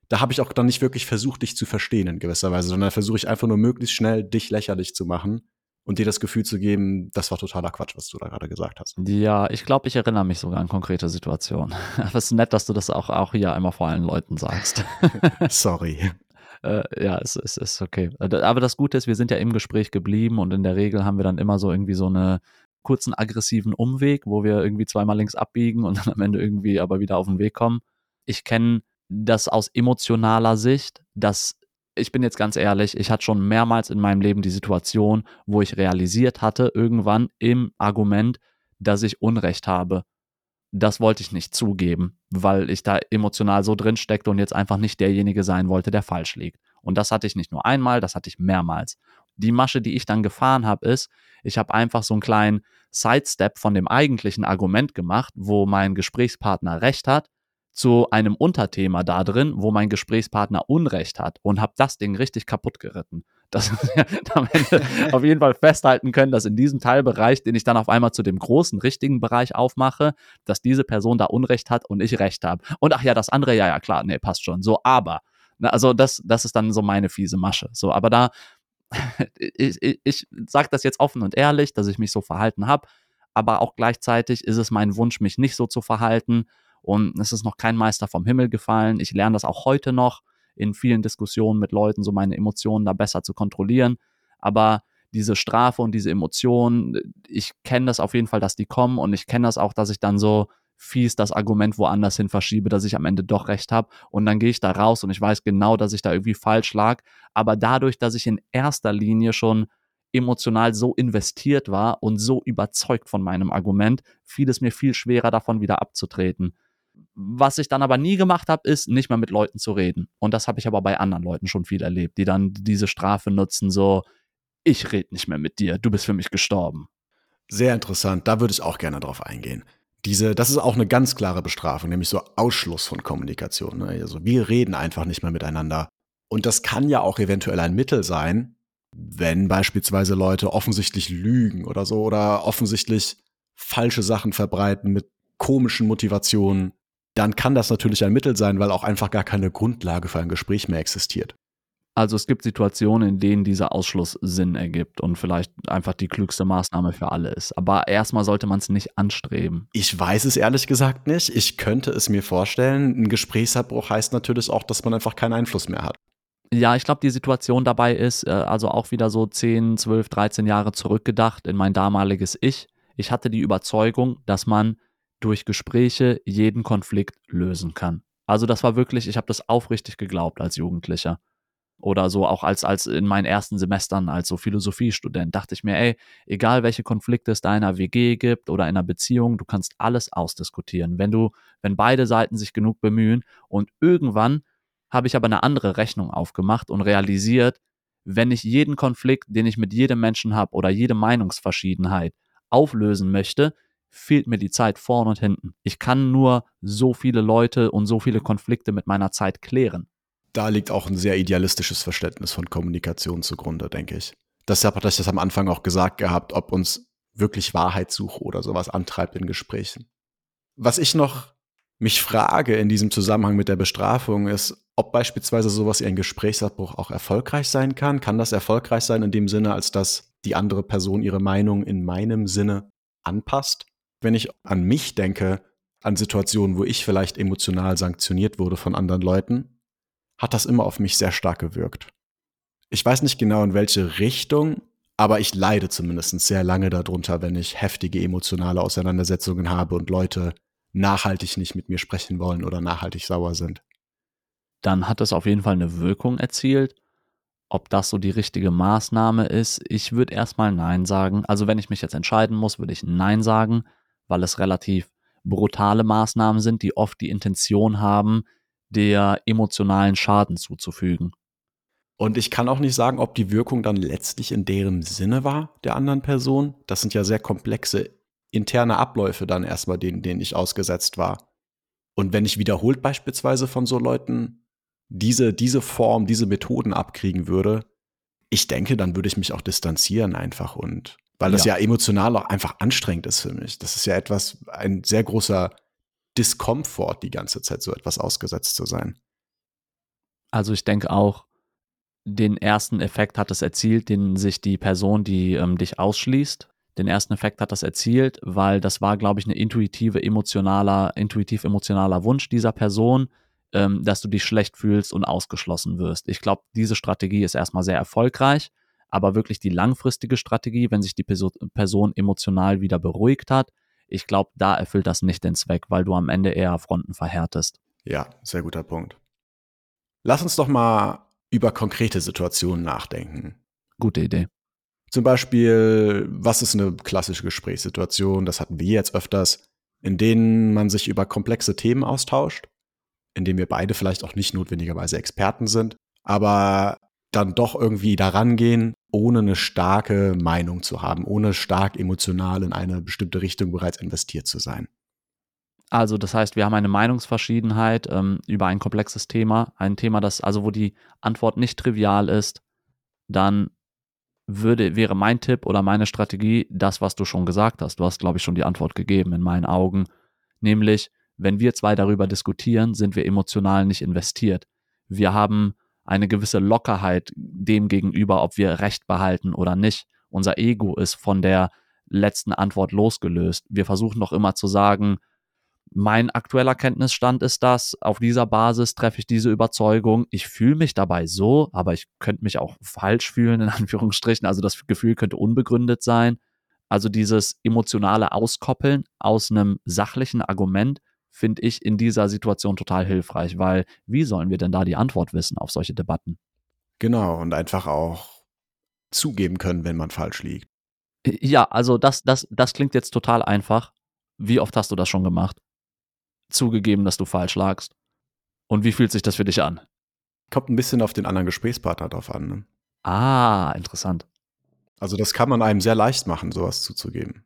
Da habe ich auch dann nicht wirklich versucht, dich zu verstehen in gewisser Weise, sondern versuche ich einfach nur möglichst schnell dich lächerlich zu machen und dir das Gefühl zu geben, das war totaler Quatsch, was du da gerade gesagt hast. Ja, ich glaube, ich erinnere mich sogar an konkrete Situationen. Aber [laughs] es ist nett, dass du das auch, auch hier einmal vor allen Leuten sagst. [laughs] Sorry. Äh, ja, es, es ist okay. Aber das Gute ist, wir sind ja im Gespräch geblieben und in der Regel haben wir dann immer so irgendwie so eine kurzen aggressiven Umweg, wo wir irgendwie zweimal links abbiegen und [laughs] dann am Ende irgendwie aber wieder auf den Weg kommen. Ich kenne das aus emotionaler Sicht, dass ich bin jetzt ganz ehrlich, ich hatte schon mehrmals in meinem Leben die Situation, wo ich realisiert hatte, irgendwann im Argument, dass ich Unrecht habe. Das wollte ich nicht zugeben, weil ich da emotional so drin steckte und jetzt einfach nicht derjenige sein wollte, der falsch liegt. Und das hatte ich nicht nur einmal, das hatte ich mehrmals die Masche, die ich dann gefahren habe, ist, ich habe einfach so einen kleinen Sidestep von dem eigentlichen Argument gemacht, wo mein Gesprächspartner recht hat, zu einem Unterthema da drin, wo mein Gesprächspartner Unrecht hat und habe das Ding richtig kaputt geritten. Dass [laughs] wir am [laughs] Ende auf jeden Fall festhalten können, dass in diesem Teilbereich, den ich dann auf einmal zu dem großen, richtigen Bereich aufmache, dass diese Person da Unrecht hat und ich Recht habe. Und ach ja, das andere, ja, ja, klar, nee, passt schon. So, aber. Na, also das, das ist dann so meine fiese Masche. So, aber da [laughs] ich, ich, ich sage das jetzt offen und ehrlich, dass ich mich so verhalten habe, aber auch gleichzeitig ist es mein Wunsch, mich nicht so zu verhalten. Und es ist noch kein Meister vom Himmel gefallen. Ich lerne das auch heute noch in vielen Diskussionen mit Leuten, so meine Emotionen da besser zu kontrollieren. Aber diese Strafe und diese Emotionen, ich kenne das auf jeden Fall, dass die kommen und ich kenne das auch, dass ich dann so fies das Argument woanders hin verschiebe, dass ich am Ende doch recht habe. Und dann gehe ich da raus und ich weiß genau, dass ich da irgendwie falsch lag. Aber dadurch, dass ich in erster Linie schon emotional so investiert war und so überzeugt von meinem Argument, fiel es mir viel schwerer, davon wieder abzutreten. Was ich dann aber nie gemacht habe, ist, nicht mehr mit Leuten zu reden. Und das habe ich aber bei anderen Leuten schon viel erlebt, die dann diese Strafe nutzen, so, ich rede nicht mehr mit dir, du bist für mich gestorben. Sehr interessant, da würde ich auch gerne drauf eingehen diese, das ist auch eine ganz klare Bestrafung, nämlich so Ausschluss von Kommunikation. Ne? Also wir reden einfach nicht mehr miteinander. Und das kann ja auch eventuell ein Mittel sein, wenn beispielsweise Leute offensichtlich lügen oder so oder offensichtlich falsche Sachen verbreiten mit komischen Motivationen, dann kann das natürlich ein Mittel sein, weil auch einfach gar keine Grundlage für ein Gespräch mehr existiert. Also es gibt Situationen, in denen dieser Ausschluss Sinn ergibt und vielleicht einfach die klügste Maßnahme für alle ist. Aber erstmal sollte man es nicht anstreben. Ich weiß es ehrlich gesagt nicht. Ich könnte es mir vorstellen. Ein Gesprächsabbruch heißt natürlich auch, dass man einfach keinen Einfluss mehr hat. Ja, ich glaube, die Situation dabei ist, äh, also auch wieder so 10, 12, 13 Jahre zurückgedacht in mein damaliges Ich. Ich hatte die Überzeugung, dass man durch Gespräche jeden Konflikt lösen kann. Also das war wirklich, ich habe das aufrichtig geglaubt als Jugendlicher oder so auch als, als in meinen ersten Semestern als so Philosophiestudent, dachte ich mir, ey, egal welche Konflikte es da in einer WG gibt oder in einer Beziehung, du kannst alles ausdiskutieren, wenn du, wenn beide Seiten sich genug bemühen und irgendwann habe ich aber eine andere Rechnung aufgemacht und realisiert, wenn ich jeden Konflikt, den ich mit jedem Menschen habe oder jede Meinungsverschiedenheit auflösen möchte, fehlt mir die Zeit vorn und hinten. Ich kann nur so viele Leute und so viele Konflikte mit meiner Zeit klären da liegt auch ein sehr idealistisches Verständnis von Kommunikation zugrunde, denke ich. Deshalb hatte ich das am Anfang auch gesagt gehabt, ob uns wirklich Wahrheitssuche oder sowas antreibt in Gesprächen. Was ich noch mich frage in diesem Zusammenhang mit der Bestrafung ist, ob beispielsweise sowas wie ein Gesprächsabbruch auch erfolgreich sein kann. Kann das erfolgreich sein in dem Sinne, als dass die andere Person ihre Meinung in meinem Sinne anpasst? Wenn ich an mich denke, an Situationen, wo ich vielleicht emotional sanktioniert wurde von anderen Leuten, hat das immer auf mich sehr stark gewirkt. Ich weiß nicht genau in welche Richtung, aber ich leide zumindest sehr lange darunter, wenn ich heftige emotionale Auseinandersetzungen habe und Leute nachhaltig nicht mit mir sprechen wollen oder nachhaltig sauer sind. Dann hat es auf jeden Fall eine Wirkung erzielt. Ob das so die richtige Maßnahme ist, ich würde erstmal Nein sagen. Also wenn ich mich jetzt entscheiden muss, würde ich Nein sagen, weil es relativ brutale Maßnahmen sind, die oft die Intention haben, der emotionalen Schaden zuzufügen. Und ich kann auch nicht sagen, ob die Wirkung dann letztlich in deren Sinne war, der anderen Person. Das sind ja sehr komplexe interne Abläufe dann erstmal, denen, denen ich ausgesetzt war. Und wenn ich wiederholt beispielsweise von so Leuten diese, diese Form, diese Methoden abkriegen würde, ich denke, dann würde ich mich auch distanzieren einfach und weil das ja. ja emotional auch einfach anstrengend ist für mich. Das ist ja etwas, ein sehr großer Diskomfort, die ganze Zeit so etwas ausgesetzt zu sein. Also ich denke auch, den ersten Effekt hat es erzielt, den sich die Person, die ähm, dich ausschließt, den ersten Effekt hat das erzielt, weil das war, glaube ich, eine intuitive, emotionaler, intuitiv emotionaler Wunsch dieser Person, ähm, dass du dich schlecht fühlst und ausgeschlossen wirst. Ich glaube, diese Strategie ist erstmal sehr erfolgreich, aber wirklich die langfristige Strategie, wenn sich die Person emotional wieder beruhigt hat, ich glaube, da erfüllt das nicht den Zweck, weil du am Ende eher Fronten verhärtest. Ja, sehr guter Punkt. Lass uns doch mal über konkrete Situationen nachdenken. Gute Idee. Zum Beispiel, was ist eine klassische Gesprächssituation? Das hatten wir jetzt öfters, in denen man sich über komplexe Themen austauscht, in denen wir beide vielleicht auch nicht notwendigerweise Experten sind, aber dann doch irgendwie daran gehen, ohne eine starke Meinung zu haben, ohne stark emotional in eine bestimmte Richtung bereits investiert zu sein. Also das heißt, wir haben eine Meinungsverschiedenheit ähm, über ein komplexes Thema, ein Thema, das also wo die Antwort nicht trivial ist, dann würde wäre mein Tipp oder meine Strategie das, was du schon gesagt hast. Du hast glaube ich schon die Antwort gegeben in meinen Augen, nämlich wenn wir zwei darüber diskutieren, sind wir emotional nicht investiert. Wir haben eine gewisse Lockerheit dem gegenüber, ob wir Recht behalten oder nicht. Unser Ego ist von der letzten Antwort losgelöst. Wir versuchen doch immer zu sagen, mein aktueller Kenntnisstand ist das, auf dieser Basis treffe ich diese Überzeugung. Ich fühle mich dabei so, aber ich könnte mich auch falsch fühlen, in [laughs] Anführungsstrichen. Also das Gefühl könnte unbegründet sein. Also dieses emotionale Auskoppeln aus einem sachlichen Argument finde ich in dieser Situation total hilfreich, weil wie sollen wir denn da die Antwort wissen auf solche Debatten? Genau, und einfach auch zugeben können, wenn man falsch liegt. Ja, also das, das, das klingt jetzt total einfach. Wie oft hast du das schon gemacht? Zugegeben, dass du falsch lagst. Und wie fühlt sich das für dich an? Kommt ein bisschen auf den anderen Gesprächspartner drauf an. Ne? Ah, interessant. Also das kann man einem sehr leicht machen, sowas zuzugeben.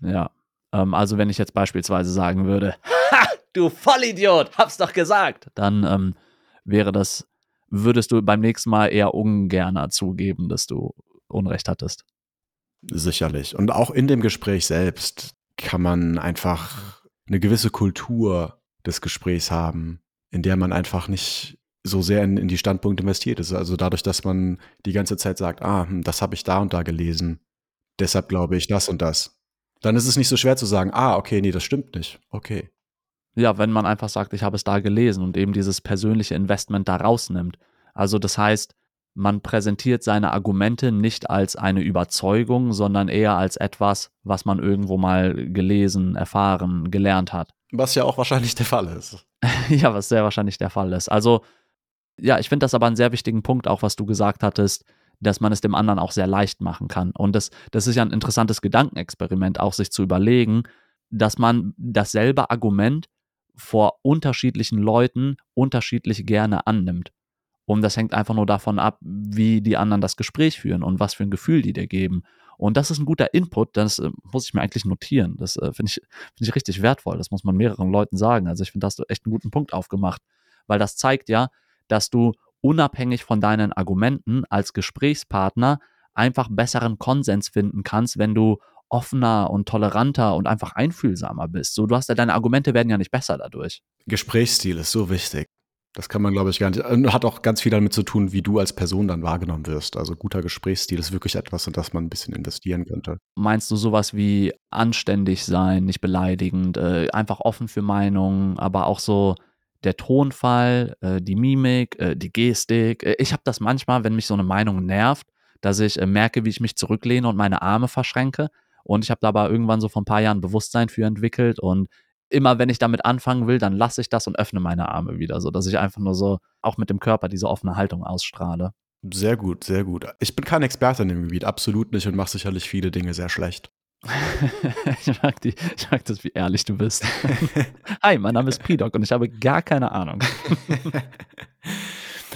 Ja. Ähm, also wenn ich jetzt beispielsweise sagen würde, ha, du Vollidiot, hab's doch gesagt, dann ähm, wäre das, würdest du beim nächsten Mal eher ungerner zugeben, dass du Unrecht hattest. Sicherlich. Und auch in dem Gespräch selbst kann man einfach eine gewisse Kultur des Gesprächs haben, in der man einfach nicht so sehr in, in die Standpunkte investiert ist. Also dadurch, dass man die ganze Zeit sagt, ah, hm, das habe ich da und da gelesen, deshalb glaube ich das und das dann ist es nicht so schwer zu sagen, ah, okay, nee, das stimmt nicht. Okay. Ja, wenn man einfach sagt, ich habe es da gelesen und eben dieses persönliche Investment da rausnimmt. Also das heißt, man präsentiert seine Argumente nicht als eine Überzeugung, sondern eher als etwas, was man irgendwo mal gelesen, erfahren, gelernt hat. Was ja auch wahrscheinlich der Fall ist. [laughs] ja, was sehr wahrscheinlich der Fall ist. Also, ja, ich finde das aber einen sehr wichtigen Punkt, auch was du gesagt hattest, dass man es dem anderen auch sehr leicht machen kann. Und das, das ist ja ein interessantes Gedankenexperiment, auch sich zu überlegen, dass man dasselbe Argument vor unterschiedlichen Leuten unterschiedlich gerne annimmt. Und das hängt einfach nur davon ab, wie die anderen das Gespräch führen und was für ein Gefühl die dir geben. Und das ist ein guter Input, das äh, muss ich mir eigentlich notieren. Das äh, finde ich, find ich richtig wertvoll. Das muss man mehreren Leuten sagen. Also ich finde, da hast du echt einen guten Punkt aufgemacht, weil das zeigt ja, dass du unabhängig von deinen Argumenten als Gesprächspartner einfach besseren Konsens finden kannst, wenn du offener und toleranter und einfach einfühlsamer bist. So, du hast ja deine Argumente werden ja nicht besser dadurch. Gesprächsstil ist so wichtig. Das kann man, glaube ich, gar nicht. Hat auch ganz viel damit zu tun, wie du als Person dann wahrgenommen wirst. Also guter Gesprächsstil ist wirklich etwas, in das man ein bisschen investieren könnte. Meinst du sowas wie anständig sein, nicht beleidigend, äh, einfach offen für Meinungen, aber auch so der Tonfall, äh, die Mimik, äh, die Gestik. Äh, ich habe das manchmal, wenn mich so eine Meinung nervt, dass ich äh, merke, wie ich mich zurücklehne und meine Arme verschränke. Und ich habe da aber irgendwann so vor ein paar Jahren Bewusstsein für entwickelt. Und immer wenn ich damit anfangen will, dann lasse ich das und öffne meine Arme wieder, so dass ich einfach nur so auch mit dem Körper diese offene Haltung ausstrahle. Sehr gut, sehr gut. Ich bin kein Experte in dem Gebiet, absolut nicht und mache sicherlich viele Dinge sehr schlecht. [laughs] ich, mag die, ich mag das, wie ehrlich du bist. [laughs] Hi, mein Name ist Pidok und ich habe gar keine Ahnung. [laughs]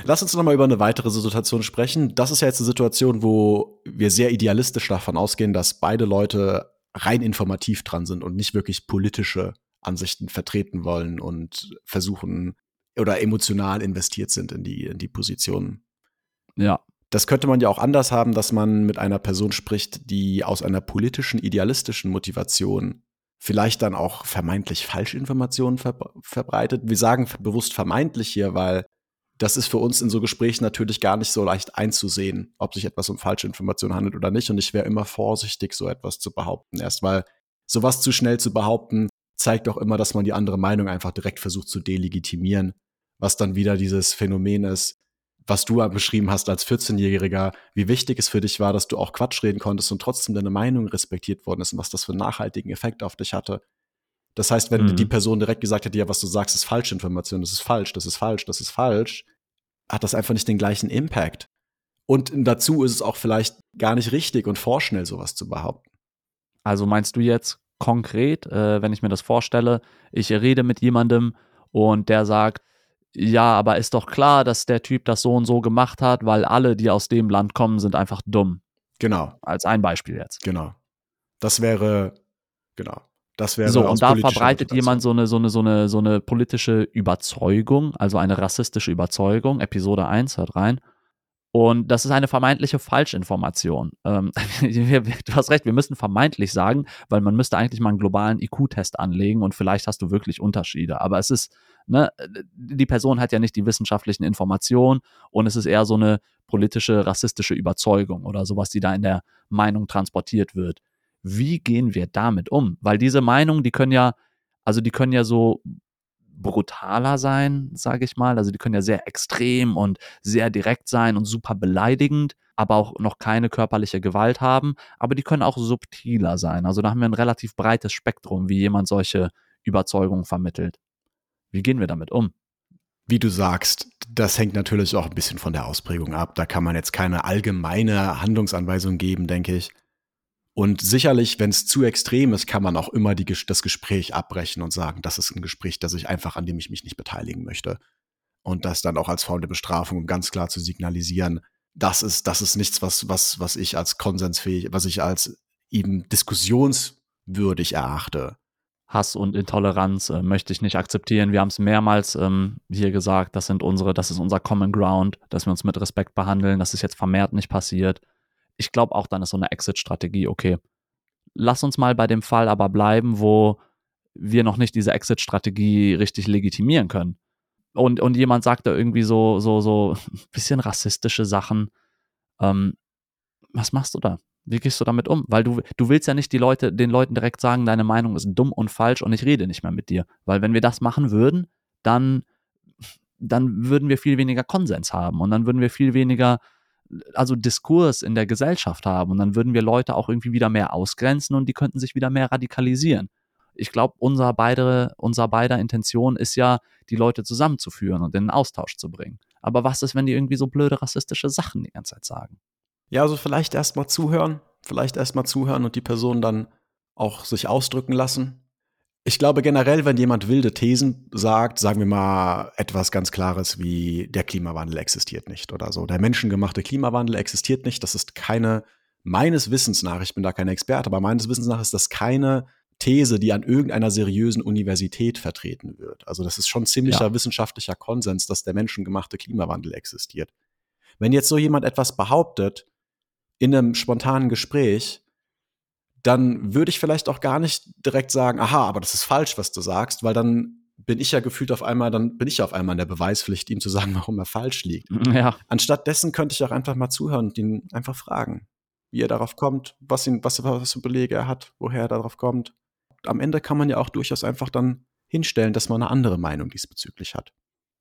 Lass uns nochmal über eine weitere Situation sprechen. Das ist ja jetzt eine Situation, wo wir sehr idealistisch davon ausgehen, dass beide Leute rein informativ dran sind und nicht wirklich politische Ansichten vertreten wollen und versuchen oder emotional investiert sind in die, in die Positionen. Ja. Das könnte man ja auch anders haben, dass man mit einer Person spricht, die aus einer politischen, idealistischen Motivation vielleicht dann auch vermeintlich Falschinformationen ver verbreitet. Wir sagen bewusst vermeintlich hier, weil das ist für uns in so Gesprächen natürlich gar nicht so leicht einzusehen, ob sich etwas um Falschinformationen handelt oder nicht. Und ich wäre immer vorsichtig, so etwas zu behaupten. Erst weil sowas zu schnell zu behaupten, zeigt auch immer, dass man die andere Meinung einfach direkt versucht zu delegitimieren, was dann wieder dieses Phänomen ist, was du beschrieben hast als 14-Jähriger, wie wichtig es für dich war, dass du auch Quatsch reden konntest und trotzdem deine Meinung respektiert worden ist und was das für einen nachhaltigen Effekt auf dich hatte. Das heißt, wenn mhm. die Person direkt gesagt hätte, ja, was du sagst, ist Falschinformation, das ist falsch, das ist falsch, das ist falsch, hat das einfach nicht den gleichen Impact. Und dazu ist es auch vielleicht gar nicht richtig und vorschnell, sowas zu behaupten. Also meinst du jetzt konkret, äh, wenn ich mir das vorstelle, ich rede mit jemandem und der sagt, ja, aber ist doch klar, dass der Typ das so und so gemacht hat, weil alle, die aus dem Land kommen, sind einfach dumm. Genau. Als ein Beispiel jetzt. Genau. Das wäre, genau. Das wäre so, und da verbreitet jemand so eine, so, eine, so, eine, so eine politische Überzeugung, also eine rassistische Überzeugung. Episode 1, hört rein. Und das ist eine vermeintliche Falschinformation. Ähm, [laughs] du hast recht, wir müssen vermeintlich sagen, weil man müsste eigentlich mal einen globalen IQ-Test anlegen und vielleicht hast du wirklich Unterschiede. Aber es ist, ne, die Person hat ja nicht die wissenschaftlichen Informationen und es ist eher so eine politische, rassistische Überzeugung oder sowas, die da in der Meinung transportiert wird. Wie gehen wir damit um? Weil diese Meinungen, die können ja, also die können ja so brutaler sein, sage ich mal. Also die können ja sehr extrem und sehr direkt sein und super beleidigend, aber auch noch keine körperliche Gewalt haben. Aber die können auch subtiler sein. Also da haben wir ein relativ breites Spektrum, wie jemand solche Überzeugungen vermittelt. Wie gehen wir damit um? Wie du sagst, das hängt natürlich auch ein bisschen von der Ausprägung ab. Da kann man jetzt keine allgemeine Handlungsanweisung geben, denke ich. Und sicherlich, wenn es zu extrem ist, kann man auch immer die, das Gespräch abbrechen und sagen, das ist ein Gespräch, das ich einfach, an dem ich mich nicht beteiligen möchte. Und das dann auch als Form der Bestrafung, um ganz klar zu signalisieren, das ist, das ist nichts, was, was, was ich als konsensfähig, was ich als eben diskussionswürdig erachte. Hass und Intoleranz äh, möchte ich nicht akzeptieren. Wir haben es mehrmals ähm, hier gesagt, das sind unsere, das ist unser Common Ground, dass wir uns mit Respekt behandeln. Das ist jetzt vermehrt nicht passiert. Ich glaube auch, dann ist so eine Exit-Strategie okay. Lass uns mal bei dem Fall aber bleiben, wo wir noch nicht diese Exit-Strategie richtig legitimieren können. Und, und jemand sagt da irgendwie so, so, so ein [laughs] bisschen rassistische Sachen. Ähm, was machst du da? Wie gehst du damit um? Weil du, du willst ja nicht die Leute, den Leuten direkt sagen, deine Meinung ist dumm und falsch und ich rede nicht mehr mit dir. Weil wenn wir das machen würden, dann, dann würden wir viel weniger Konsens haben und dann würden wir viel weniger, also Diskurs in der Gesellschaft haben und dann würden wir Leute auch irgendwie wieder mehr ausgrenzen und die könnten sich wieder mehr radikalisieren. Ich glaube, unser beide, unser beider Intention ist ja, die Leute zusammenzuführen und in den Austausch zu bringen. Aber was ist, wenn die irgendwie so blöde rassistische Sachen die ganze Zeit sagen? Ja, also vielleicht erstmal zuhören, vielleicht erstmal zuhören und die Person dann auch sich ausdrücken lassen. Ich glaube generell, wenn jemand wilde Thesen sagt, sagen wir mal etwas ganz Klares wie der Klimawandel existiert nicht oder so. Der menschengemachte Klimawandel existiert nicht. Das ist keine, meines Wissens nach, ich bin da kein Experte, aber meines Wissens nach ist das keine These, die an irgendeiner seriösen Universität vertreten wird. Also das ist schon ziemlicher ja. wissenschaftlicher Konsens, dass der menschengemachte Klimawandel existiert. Wenn jetzt so jemand etwas behauptet, in einem spontanen Gespräch, dann würde ich vielleicht auch gar nicht direkt sagen, aha, aber das ist falsch, was du sagst, weil dann bin ich ja gefühlt auf einmal, dann bin ich ja auf einmal in der Beweispflicht, ihm zu sagen, warum er falsch liegt. [laughs] Ja. Anstatt dessen könnte ich auch einfach mal zuhören und ihn einfach fragen, wie er darauf kommt, was ihn, was, was für Belege er hat, woher er darauf kommt. Am Ende kann man ja auch durchaus einfach dann hinstellen, dass man eine andere Meinung diesbezüglich hat.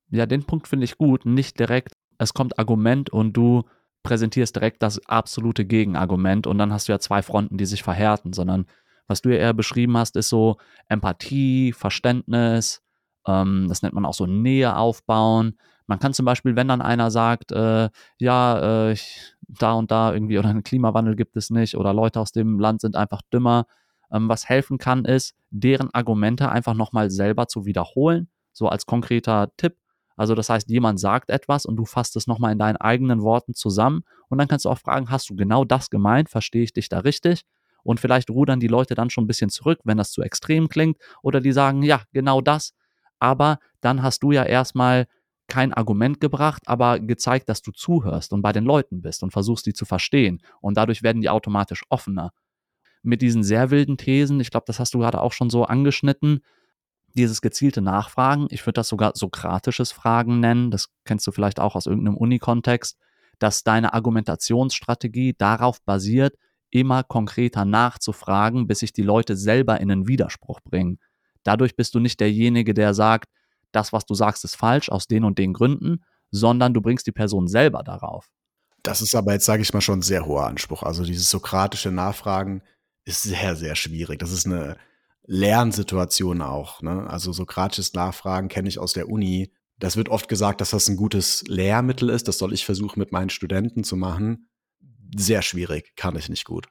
Ja, den Punkt finde ich gut. Nicht direkt, es kommt Argument und du präsentierst direkt das absolute Gegenargument und dann hast du ja zwei Fronten, die sich verhärten, sondern was du ja eher beschrieben hast, ist so Empathie, Verständnis, ähm, das nennt man auch so Nähe aufbauen. Man kann zum Beispiel, wenn dann einer sagt, äh, ja, äh, ich, da und da irgendwie oder einen Klimawandel gibt es nicht oder Leute aus dem Land sind einfach dümmer. Ähm, was helfen kann, ist, deren Argumente einfach nochmal selber zu wiederholen, so als konkreter Tipp. Also das heißt, jemand sagt etwas und du fasst es nochmal in deinen eigenen Worten zusammen und dann kannst du auch fragen, hast du genau das gemeint? Verstehe ich dich da richtig? Und vielleicht rudern die Leute dann schon ein bisschen zurück, wenn das zu extrem klingt, oder die sagen, ja, genau das. Aber dann hast du ja erstmal kein Argument gebracht, aber gezeigt, dass du zuhörst und bei den Leuten bist und versuchst, die zu verstehen. Und dadurch werden die automatisch offener. Mit diesen sehr wilden Thesen, ich glaube, das hast du gerade auch schon so angeschnitten, dieses gezielte Nachfragen, ich würde das sogar sokratisches Fragen nennen, das kennst du vielleicht auch aus irgendeinem Unikontext, dass deine Argumentationsstrategie darauf basiert, immer konkreter nachzufragen, bis sich die Leute selber in einen Widerspruch bringen. Dadurch bist du nicht derjenige, der sagt, das, was du sagst, ist falsch aus den und den Gründen, sondern du bringst die Person selber darauf. Das ist aber jetzt, sage ich mal, schon ein sehr hoher Anspruch. Also dieses sokratische Nachfragen ist sehr, sehr schwierig. Das ist eine Lernsituation auch. Ne? Also sokratisches Nachfragen kenne ich aus der Uni. Das wird oft gesagt, dass das ein gutes Lehrmittel ist. Das soll ich versuchen, mit meinen Studenten zu machen sehr schwierig, kann ich nicht gut.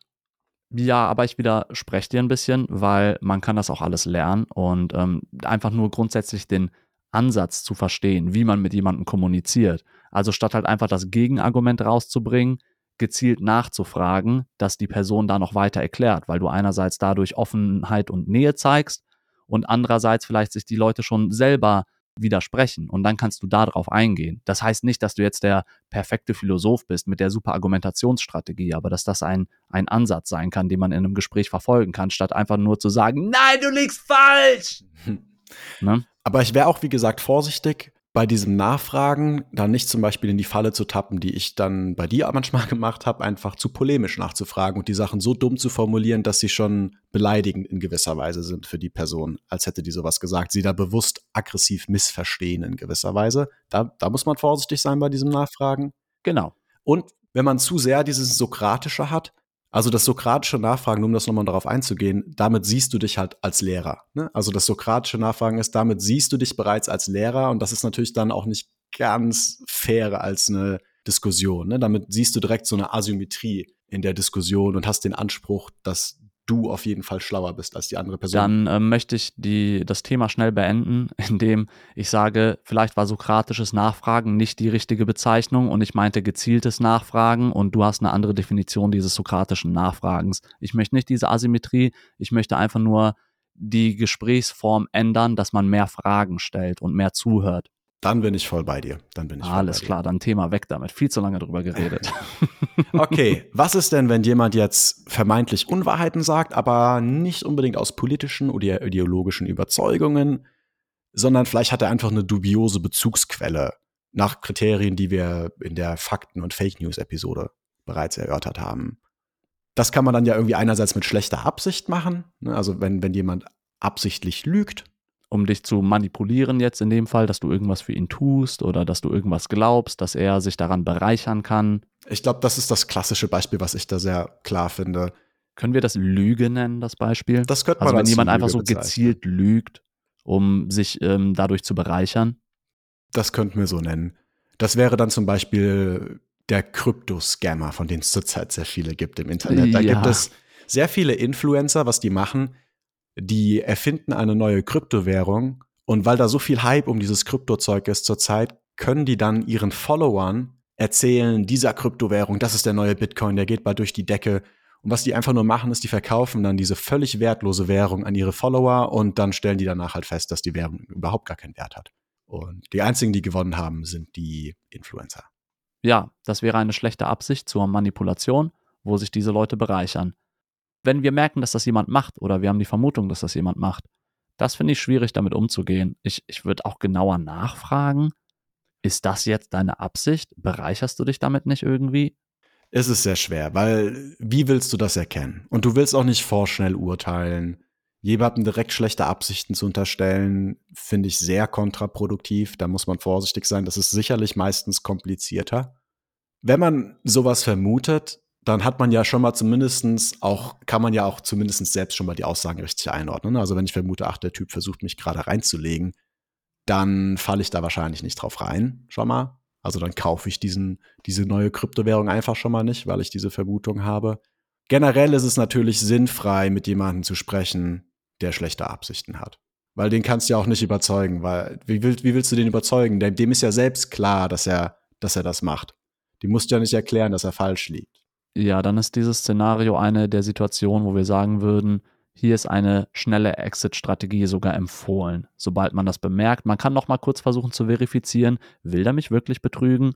Ja, aber ich widerspreche dir ein bisschen, weil man kann das auch alles lernen und ähm, einfach nur grundsätzlich den Ansatz zu verstehen, wie man mit jemandem kommuniziert. Also statt halt einfach das Gegenargument rauszubringen, gezielt nachzufragen, dass die Person da noch weiter erklärt, weil du einerseits dadurch Offenheit und Nähe zeigst und andererseits vielleicht sich die Leute schon selber widersprechen und dann kannst du darauf eingehen. Das heißt nicht, dass du jetzt der perfekte Philosoph bist mit der super Argumentationsstrategie, aber dass das ein, ein Ansatz sein kann, den man in einem Gespräch verfolgen kann, statt einfach nur zu sagen, nein, du liegst falsch. [laughs] ne? Aber ich wäre auch, wie gesagt, vorsichtig, bei diesem Nachfragen dann nicht zum Beispiel in die Falle zu tappen, die ich dann bei dir manchmal [laughs] gemacht habe, einfach zu polemisch nachzufragen und die Sachen so dumm zu formulieren, dass sie schon beleidigend in gewisser Weise sind für die Person, als hätte die sowas gesagt. Sie da bewusst aggressiv missverstehen in gewisser Weise. Da, da muss man vorsichtig sein bei diesem Nachfragen. Genau. Und wenn man zu sehr dieses Sokratische hat, also das sokratische Nachfragen, um das nochmal darauf einzugehen, damit siehst du dich halt als Lehrer. Ne? Also das sokratische Nachfragen ist, damit siehst du dich bereits als Lehrer und das ist natürlich dann auch nicht ganz fair als eine Diskussion. Ne? Damit siehst du direkt so eine Asymmetrie in der Diskussion und hast den Anspruch, dass du auf jeden Fall schlauer bist als die andere Person. Dann äh, möchte ich die, das Thema schnell beenden, [laughs] indem ich sage, vielleicht war sokratisches Nachfragen nicht die richtige Bezeichnung und ich meinte gezieltes Nachfragen und du hast eine andere Definition dieses sokratischen Nachfragens. Ich möchte nicht diese Asymmetrie, ich möchte einfach nur die Gesprächsform ändern, dass man mehr Fragen stellt und mehr zuhört. Dann bin ich voll bei dir. Dann bin ich Alles klar, dann Thema weg damit. Viel zu lange drüber geredet. [laughs] okay, was ist denn, wenn jemand jetzt vermeintlich Unwahrheiten sagt, aber nicht unbedingt aus politischen oder ideologischen Überzeugungen, sondern vielleicht hat er einfach eine dubiose Bezugsquelle nach Kriterien, die wir in der Fakten- und Fake News-Episode bereits erörtert haben. Das kann man dann ja irgendwie einerseits mit schlechter Absicht machen. Ne? Also wenn, wenn jemand absichtlich lügt, um dich zu manipulieren jetzt in dem Fall, dass du irgendwas für ihn tust oder dass du irgendwas glaubst, dass er sich daran bereichern kann. Ich glaube, das ist das klassische Beispiel, was ich da sehr klar finde. Können wir das Lüge nennen, das Beispiel? Das könnte man Also wenn jemand einfach so bezeichnen. gezielt lügt, um sich ähm, dadurch zu bereichern? Das könnten wir so nennen. Das wäre dann zum Beispiel der Krypto-Scammer, von denen es zurzeit sehr viele gibt im Internet. Da ja. gibt es sehr viele Influencer, was die machen, die erfinden eine neue Kryptowährung und weil da so viel Hype um dieses Kryptozeug ist zurzeit, können die dann ihren Followern erzählen, dieser Kryptowährung, das ist der neue Bitcoin, der geht bald durch die Decke. Und was die einfach nur machen, ist, die verkaufen dann diese völlig wertlose Währung an ihre Follower und dann stellen die danach halt fest, dass die Währung überhaupt gar keinen Wert hat. Und die einzigen, die gewonnen haben, sind die Influencer. Ja, das wäre eine schlechte Absicht zur Manipulation, wo sich diese Leute bereichern wenn wir merken, dass das jemand macht oder wir haben die Vermutung, dass das jemand macht, das finde ich schwierig, damit umzugehen. Ich, ich würde auch genauer nachfragen, ist das jetzt deine Absicht? Bereicherst du dich damit nicht irgendwie? Es ist sehr schwer, weil wie willst du das erkennen? Und du willst auch nicht vorschnell urteilen. Jemandem direkt schlechte Absichten zu unterstellen, finde ich sehr kontraproduktiv. Da muss man vorsichtig sein. Das ist sicherlich meistens komplizierter. Wenn man sowas vermutet, dann hat man ja schon mal zumindestens auch, kann man ja auch zumindest selbst schon mal die Aussagen richtig einordnen. Also wenn ich vermute, ach, der Typ versucht mich gerade reinzulegen, dann falle ich da wahrscheinlich nicht drauf rein, schon mal. Also dann kaufe ich diesen, diese neue Kryptowährung einfach schon mal nicht, weil ich diese Vermutung habe. Generell ist es natürlich sinnfrei, mit jemandem zu sprechen, der schlechte Absichten hat. Weil den kannst du ja auch nicht überzeugen, weil wie, willst, wie willst du den überzeugen? Dem, dem ist ja selbst klar, dass er, dass er das macht. Die musst du ja nicht erklären, dass er falsch liegt. Ja, dann ist dieses Szenario eine der Situationen, wo wir sagen würden, hier ist eine schnelle Exit-Strategie sogar empfohlen, sobald man das bemerkt. Man kann noch mal kurz versuchen zu verifizieren, will der mich wirklich betrügen?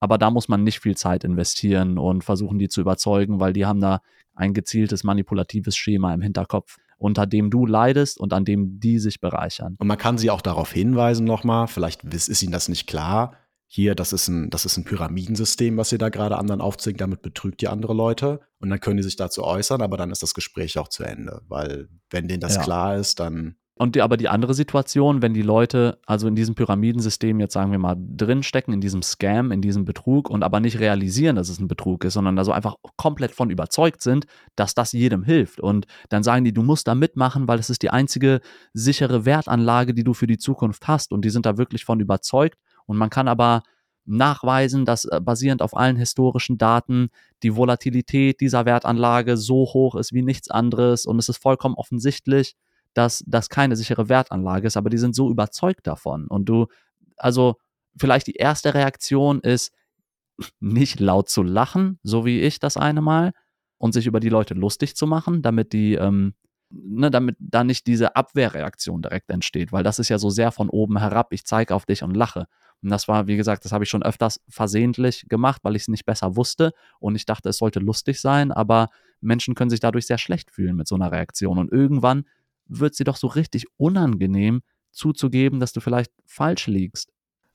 Aber da muss man nicht viel Zeit investieren und versuchen, die zu überzeugen, weil die haben da ein gezieltes manipulatives Schema im Hinterkopf, unter dem du leidest und an dem die sich bereichern. Und man kann sie auch darauf hinweisen nochmal, vielleicht ist ihnen das nicht klar, hier, das ist ein, das ist ein Pyramidensystem, was ihr da gerade anderen aufzeigt, damit betrügt ihr andere Leute und dann können die sich dazu äußern, aber dann ist das Gespräch auch zu Ende, weil wenn denen das ja. klar ist, dann und die, aber die andere Situation, wenn die Leute also in diesem Pyramidensystem jetzt sagen wir mal drinstecken, in diesem Scam, in diesem Betrug und aber nicht realisieren, dass es ein Betrug ist, sondern also einfach komplett von überzeugt sind, dass das jedem hilft. Und dann sagen die, du musst da mitmachen, weil es ist die einzige sichere Wertanlage, die du für die Zukunft hast. Und die sind da wirklich von überzeugt. Und man kann aber nachweisen, dass äh, basierend auf allen historischen Daten die Volatilität dieser Wertanlage so hoch ist wie nichts anderes. Und es ist vollkommen offensichtlich, dass das keine sichere Wertanlage ist, aber die sind so überzeugt davon. Und du, also vielleicht die erste Reaktion ist, [laughs] nicht laut zu lachen, so wie ich das eine Mal, und sich über die Leute lustig zu machen, damit die, ähm, ne, damit da nicht diese Abwehrreaktion direkt entsteht, weil das ist ja so sehr von oben herab, ich zeige auf dich und lache. Und das war, wie gesagt, das habe ich schon öfters versehentlich gemacht, weil ich es nicht besser wusste und ich dachte, es sollte lustig sein, aber Menschen können sich dadurch sehr schlecht fühlen mit so einer Reaktion. Und irgendwann wird sie doch so richtig unangenehm zuzugeben, dass du vielleicht falsch liegst.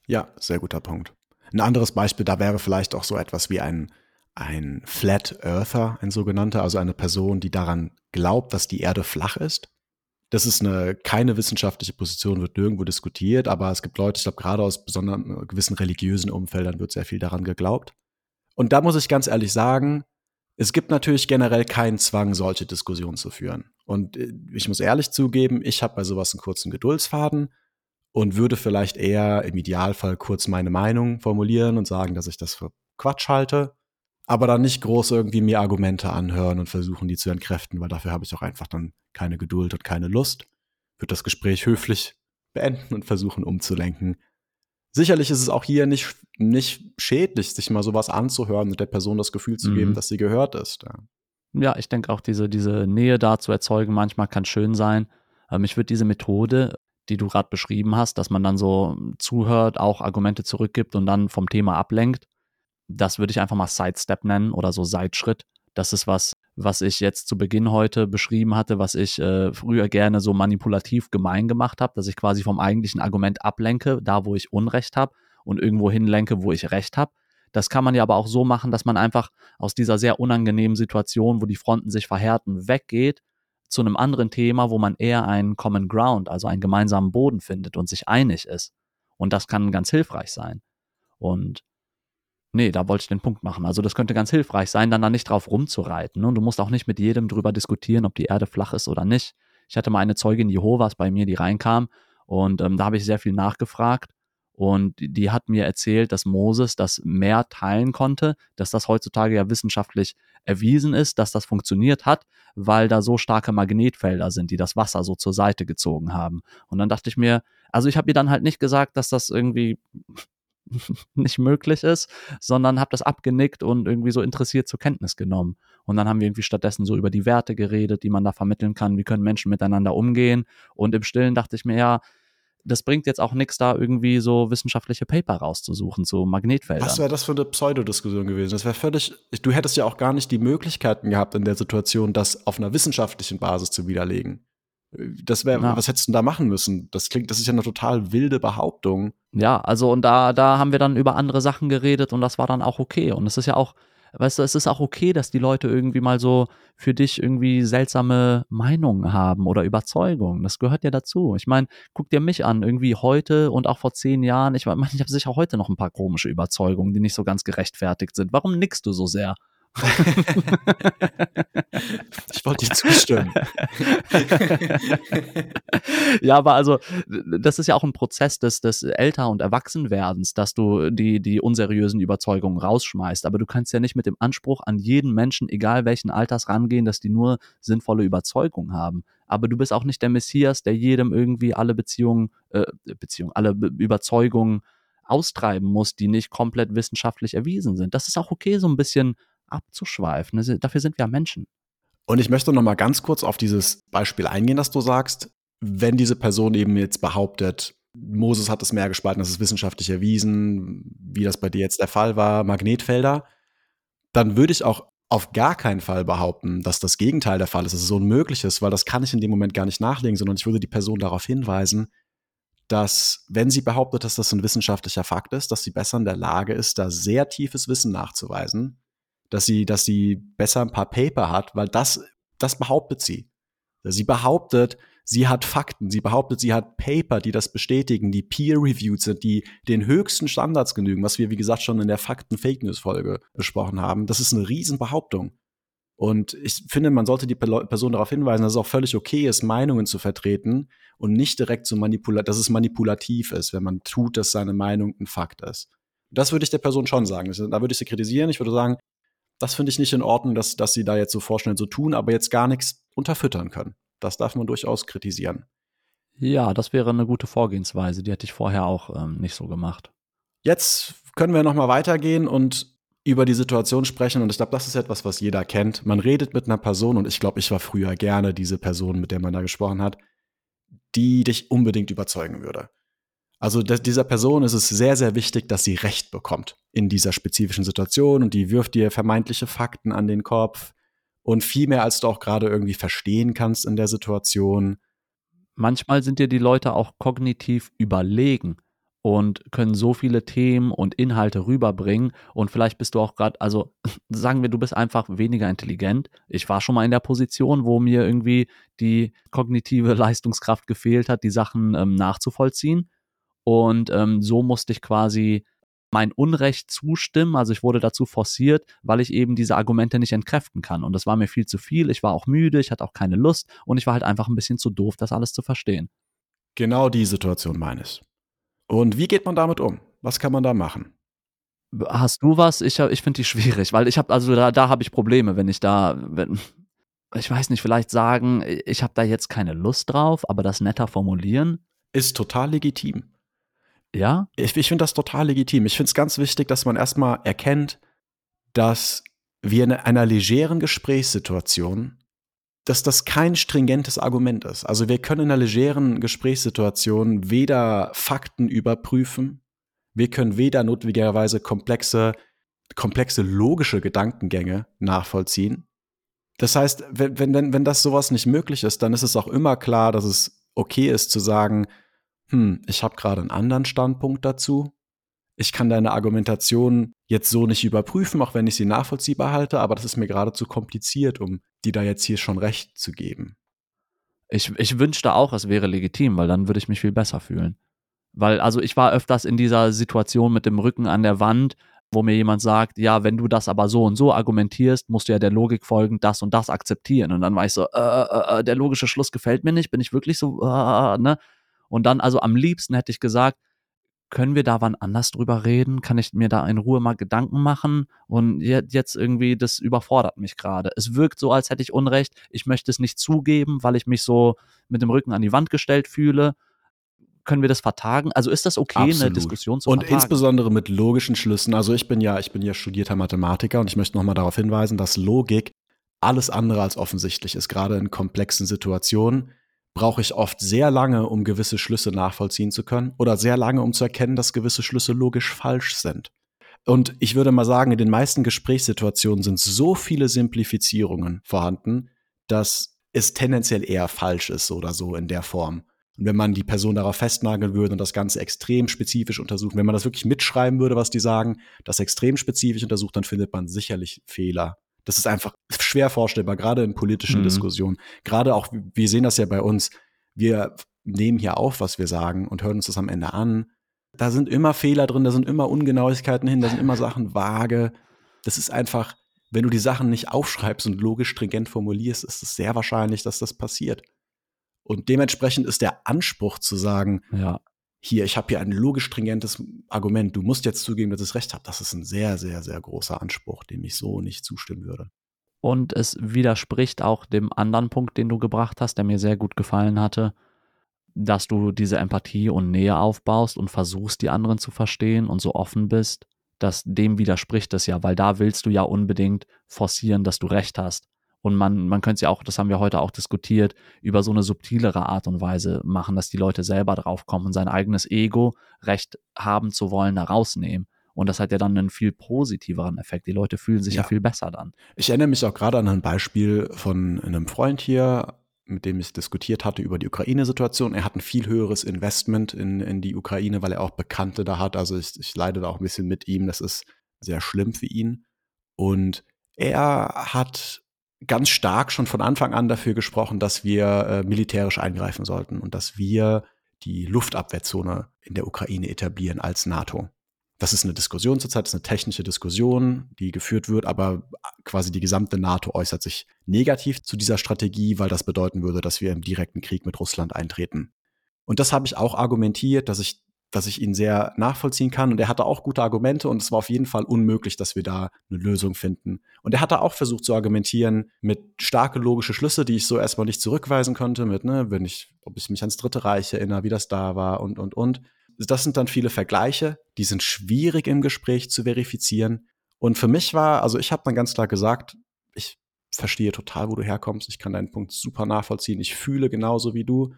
Ja, sehr guter Punkt. Ein anderes Beispiel, da wäre vielleicht auch so etwas wie ein, ein Flat Earther, ein sogenannter, also eine Person, die daran glaubt, dass die Erde flach ist das ist eine keine wissenschaftliche Position, wird nirgendwo diskutiert, aber es gibt Leute, ich glaube, gerade aus besonderen gewissen religiösen Umfeldern wird sehr viel daran geglaubt. Und da muss ich ganz ehrlich sagen, es gibt natürlich generell keinen Zwang, solche Diskussionen zu führen. Und äh, ich muss ehrlich zugeben, ich habe bei sowas einen kurzen Geduldsfaden und würde vielleicht eher im Idealfall kurz meine Meinung formulieren und sagen, dass ich das für Quatsch halte aber dann nicht groß irgendwie mir Argumente anhören und versuchen, die zu entkräften, weil dafür habe ich auch einfach dann keine Geduld und keine Lust. Wird das Gespräch höflich beenden und versuchen umzulenken. Sicherlich ist es auch hier nicht, nicht schädlich, sich mal sowas anzuhören und der Person das Gefühl zu geben, mhm. dass sie gehört ist. Ja, ja ich denke auch, diese, diese Nähe da zu erzeugen, manchmal kann schön sein. Ähm, ich würde diese Methode, die du gerade beschrieben hast, dass man dann so zuhört, auch Argumente zurückgibt und dann vom Thema ablenkt, das würde ich einfach mal Sidestep nennen oder so Seitschritt. Das ist was, was ich jetzt zu Beginn heute beschrieben hatte, was ich äh, früher gerne so manipulativ gemein gemacht habe, dass ich quasi vom eigentlichen Argument ablenke, da wo ich Unrecht habe und irgendwo hinlenke, wo ich Recht habe. Das kann man ja aber auch so machen, dass man einfach aus dieser sehr unangenehmen Situation, wo die Fronten sich verhärten, weggeht zu einem anderen Thema, wo man eher einen Common Ground, also einen gemeinsamen Boden findet und sich einig ist. Und das kann ganz hilfreich sein. Und Nee, da wollte ich den Punkt machen. Also das könnte ganz hilfreich sein, dann da nicht drauf rumzureiten. Und du musst auch nicht mit jedem drüber diskutieren, ob die Erde flach ist oder nicht. Ich hatte mal eine Zeugin Jehovas bei mir, die reinkam und ähm, da habe ich sehr viel nachgefragt. Und die hat mir erzählt, dass Moses das Meer teilen konnte, dass das heutzutage ja wissenschaftlich erwiesen ist, dass das funktioniert hat, weil da so starke Magnetfelder sind, die das Wasser so zur Seite gezogen haben. Und dann dachte ich mir, also ich habe ihr dann halt nicht gesagt, dass das irgendwie [laughs] nicht möglich ist, sondern habe das abgenickt und irgendwie so interessiert zur Kenntnis genommen. Und dann haben wir irgendwie stattdessen so über die Werte geredet, die man da vermitteln kann, wie können Menschen miteinander umgehen. Und im Stillen dachte ich mir, ja, das bringt jetzt auch nichts, da irgendwie so wissenschaftliche Paper rauszusuchen zu Magnetfeldern. Was wäre das für eine Pseudodiskussion gewesen? Das wäre völlig, du hättest ja auch gar nicht die Möglichkeiten gehabt in der Situation, das auf einer wissenschaftlichen Basis zu widerlegen. Das wäre, ja. was hättest du da machen müssen? Das klingt, das ist ja eine total wilde Behauptung. Ja, also und da, da haben wir dann über andere Sachen geredet und das war dann auch okay. Und es ist ja auch, weißt du, es ist auch okay, dass die Leute irgendwie mal so für dich irgendwie seltsame Meinungen haben oder Überzeugungen. Das gehört ja dazu. Ich meine, guck dir mich an, irgendwie heute und auch vor zehn Jahren. Ich meine, [laughs] ich habe sicher heute noch ein paar komische Überzeugungen, die nicht so ganz gerechtfertigt sind. Warum nickst du so sehr? [laughs] ich wollte dir zustimmen. [laughs] ja, aber also, das ist ja auch ein Prozess des, des Älter- und Erwachsenwerdens, dass du die, die unseriösen Überzeugungen rausschmeißt. Aber du kannst ja nicht mit dem Anspruch an jeden Menschen, egal welchen Alters, rangehen, dass die nur sinnvolle Überzeugungen haben. Aber du bist auch nicht der Messias, der jedem irgendwie alle Beziehungen, äh, Beziehungen, alle Be Überzeugungen austreiben muss, die nicht komplett wissenschaftlich erwiesen sind. Das ist auch okay, so ein bisschen abzuschweifen. Also, dafür sind wir Menschen. Und ich möchte noch mal ganz kurz auf dieses Beispiel eingehen, das du sagst. Wenn diese Person eben jetzt behauptet, Moses hat das Meer gespalten, das ist wissenschaftlich erwiesen, wie das bei dir jetzt der Fall war, Magnetfelder, dann würde ich auch auf gar keinen Fall behaupten, dass das Gegenteil der Fall ist, dass es unmöglich ist, weil das kann ich in dem Moment gar nicht nachlegen, sondern ich würde die Person darauf hinweisen, dass, wenn sie behauptet, dass das ein wissenschaftlicher Fakt ist, dass sie besser in der Lage ist, da sehr tiefes Wissen nachzuweisen, dass sie, dass sie besser ein paar Paper hat, weil das, das behauptet sie. Sie behauptet, sie hat Fakten, sie behauptet, sie hat Paper, die das bestätigen, die peer-reviewed sind, die den höchsten Standards genügen, was wir, wie gesagt, schon in der Fakten-Fake-News-Folge besprochen haben. Das ist eine Riesenbehauptung. Und ich finde, man sollte die Person darauf hinweisen, dass es auch völlig okay ist, Meinungen zu vertreten und nicht direkt so manipulativ, dass es manipulativ ist, wenn man tut, dass seine Meinung ein Fakt ist. Das würde ich der Person schon sagen. Da würde ich sie kritisieren. Ich würde sagen, das finde ich nicht in Ordnung, dass, dass sie da jetzt so vorschnell so tun, aber jetzt gar nichts unterfüttern können. Das darf man durchaus kritisieren. Ja, das wäre eine gute Vorgehensweise. Die hätte ich vorher auch ähm, nicht so gemacht. Jetzt können wir noch mal weitergehen und über die Situation sprechen. Und ich glaube, das ist etwas, was jeder kennt. Man redet mit einer Person, und ich glaube, ich war früher gerne diese Person, mit der man da gesprochen hat, die dich unbedingt überzeugen würde. Also dieser Person ist es sehr, sehr wichtig, dass sie Recht bekommt in dieser spezifischen Situation und die wirft dir vermeintliche Fakten an den Kopf und viel mehr, als du auch gerade irgendwie verstehen kannst in der Situation. Manchmal sind dir die Leute auch kognitiv überlegen und können so viele Themen und Inhalte rüberbringen und vielleicht bist du auch gerade, also [laughs] sagen wir, du bist einfach weniger intelligent. Ich war schon mal in der Position, wo mir irgendwie die kognitive [laughs] Leistungskraft gefehlt hat, die Sachen ähm, nachzuvollziehen und ähm, so musste ich quasi mein Unrecht zustimmen. Also ich wurde dazu forciert, weil ich eben diese Argumente nicht entkräften kann. Und das war mir viel zu viel. Ich war auch müde, ich hatte auch keine Lust und ich war halt einfach ein bisschen zu doof, das alles zu verstehen. Genau die Situation meine ich. Und wie geht man damit um? Was kann man da machen? Hast du was? Ich, ich finde die schwierig, weil ich habe, also da, da habe ich Probleme, wenn ich da, wenn, ich weiß nicht, vielleicht sagen, ich habe da jetzt keine Lust drauf, aber das netter formulieren. Ist total legitim. Ja? Ich, ich finde das total legitim. Ich finde es ganz wichtig, dass man erstmal erkennt, dass wir in einer legeren Gesprächssituation dass das kein stringentes Argument ist. Also wir können in einer legeren Gesprächssituation weder Fakten überprüfen, wir können weder notwendigerweise komplexe, komplexe logische Gedankengänge nachvollziehen. Das heißt, wenn, wenn, wenn das sowas nicht möglich ist, dann ist es auch immer klar, dass es okay ist zu sagen, hm, ich habe gerade einen anderen Standpunkt dazu ich kann deine Argumentation jetzt so nicht überprüfen, auch wenn ich sie nachvollziehbar halte, aber das ist mir gerade zu kompliziert, um die da jetzt hier schon recht zu geben. Ich, ich wünschte auch, es wäre legitim, weil dann würde ich mich viel besser fühlen. Weil, also ich war öfters in dieser Situation mit dem Rücken an der Wand, wo mir jemand sagt, ja, wenn du das aber so und so argumentierst, musst du ja der Logik folgen, das und das akzeptieren. Und dann war ich so, äh, äh, äh der logische Schluss gefällt mir nicht, bin ich wirklich so, äh, ne? Und dann, also am liebsten hätte ich gesagt, können wir da wann anders drüber reden? Kann ich mir da in Ruhe mal Gedanken machen? Und jetzt irgendwie, das überfordert mich gerade. Es wirkt so, als hätte ich Unrecht. Ich möchte es nicht zugeben, weil ich mich so mit dem Rücken an die Wand gestellt fühle. Können wir das vertagen? Also ist das okay, Absolut. eine Diskussion zu und vertagen? Und insbesondere mit logischen Schlüssen. Also ich bin ja, ich bin ja studierter Mathematiker und ich möchte nochmal darauf hinweisen, dass Logik alles andere als offensichtlich ist, gerade in komplexen Situationen brauche ich oft sehr lange, um gewisse Schlüsse nachvollziehen zu können oder sehr lange, um zu erkennen, dass gewisse Schlüsse logisch falsch sind. Und ich würde mal sagen, in den meisten Gesprächssituationen sind so viele Simplifizierungen vorhanden, dass es tendenziell eher falsch ist oder so in der Form. Und wenn man die Person darauf festnageln würde und das Ganze extrem spezifisch untersuchen, wenn man das wirklich mitschreiben würde, was die sagen, das extrem spezifisch untersucht, dann findet man sicherlich Fehler das ist einfach schwer vorstellbar, gerade in politischen mhm. Diskussionen. Gerade auch, wir sehen das ja bei uns, wir nehmen hier auf, was wir sagen und hören uns das am Ende an. Da sind immer Fehler drin, da sind immer Ungenauigkeiten hin, da sind immer Sachen vage. Das ist einfach, wenn du die Sachen nicht aufschreibst und logisch stringent formulierst, ist es sehr wahrscheinlich, dass das passiert. Und dementsprechend ist der Anspruch zu sagen, ja. Hier, ich habe hier ein logisch stringentes Argument, du musst jetzt zugeben, dass ich recht habe, das ist ein sehr, sehr, sehr großer Anspruch, dem ich so nicht zustimmen würde. Und es widerspricht auch dem anderen Punkt, den du gebracht hast, der mir sehr gut gefallen hatte, dass du diese Empathie und Nähe aufbaust und versuchst, die anderen zu verstehen und so offen bist, dass dem widerspricht es ja, weil da willst du ja unbedingt forcieren, dass du recht hast. Und man, man könnte es ja auch, das haben wir heute auch diskutiert, über so eine subtilere Art und Weise machen, dass die Leute selber draufkommen und sein eigenes Ego, Recht haben zu wollen, da rausnehmen. Und das hat ja dann einen viel positiveren Effekt. Die Leute fühlen sich ja, ja viel besser dann. Ich erinnere mich auch gerade an ein Beispiel von einem Freund hier, mit dem ich diskutiert hatte über die Ukraine-Situation. Er hat ein viel höheres Investment in, in die Ukraine, weil er auch Bekannte da hat. Also ich, ich leide da auch ein bisschen mit ihm. Das ist sehr schlimm für ihn. Und er hat ganz stark schon von Anfang an dafür gesprochen, dass wir äh, militärisch eingreifen sollten und dass wir die Luftabwehrzone in der Ukraine etablieren als NATO. Das ist eine Diskussion zurzeit, das ist eine technische Diskussion, die geführt wird, aber quasi die gesamte NATO äußert sich negativ zu dieser Strategie, weil das bedeuten würde, dass wir im direkten Krieg mit Russland eintreten. Und das habe ich auch argumentiert, dass ich, dass ich ihn sehr nachvollziehen kann. Und er hatte auch gute Argumente und es war auf jeden Fall unmöglich, dass wir da eine Lösung finden. Und er hatte auch versucht zu argumentieren mit starke logische Schlüsse, die ich so erstmal nicht zurückweisen konnte, mit, ne, wenn ich, ob ich mich ans Dritte Reich erinnere, wie das da war und, und, und. Das sind dann viele Vergleiche, die sind schwierig im Gespräch zu verifizieren. Und für mich war, also ich habe dann ganz klar gesagt, ich verstehe total, wo du herkommst. Ich kann deinen Punkt super nachvollziehen. Ich fühle genauso wie du.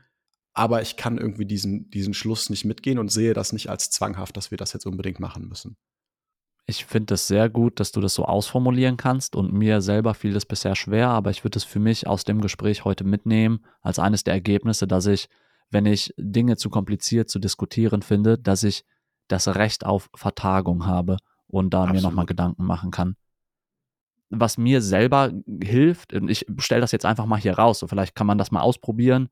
Aber ich kann irgendwie diesen, diesen Schluss nicht mitgehen und sehe das nicht als zwanghaft, dass wir das jetzt unbedingt machen müssen. Ich finde es sehr gut, dass du das so ausformulieren kannst und mir selber fiel das bisher schwer, aber ich würde es für mich aus dem Gespräch heute mitnehmen als eines der Ergebnisse, dass ich wenn ich Dinge zu kompliziert zu diskutieren finde, dass ich das Recht auf Vertagung habe und da Absolut. mir nochmal Gedanken machen kann. Was mir selber hilft, und ich stelle das jetzt einfach mal hier raus, so vielleicht kann man das mal ausprobieren.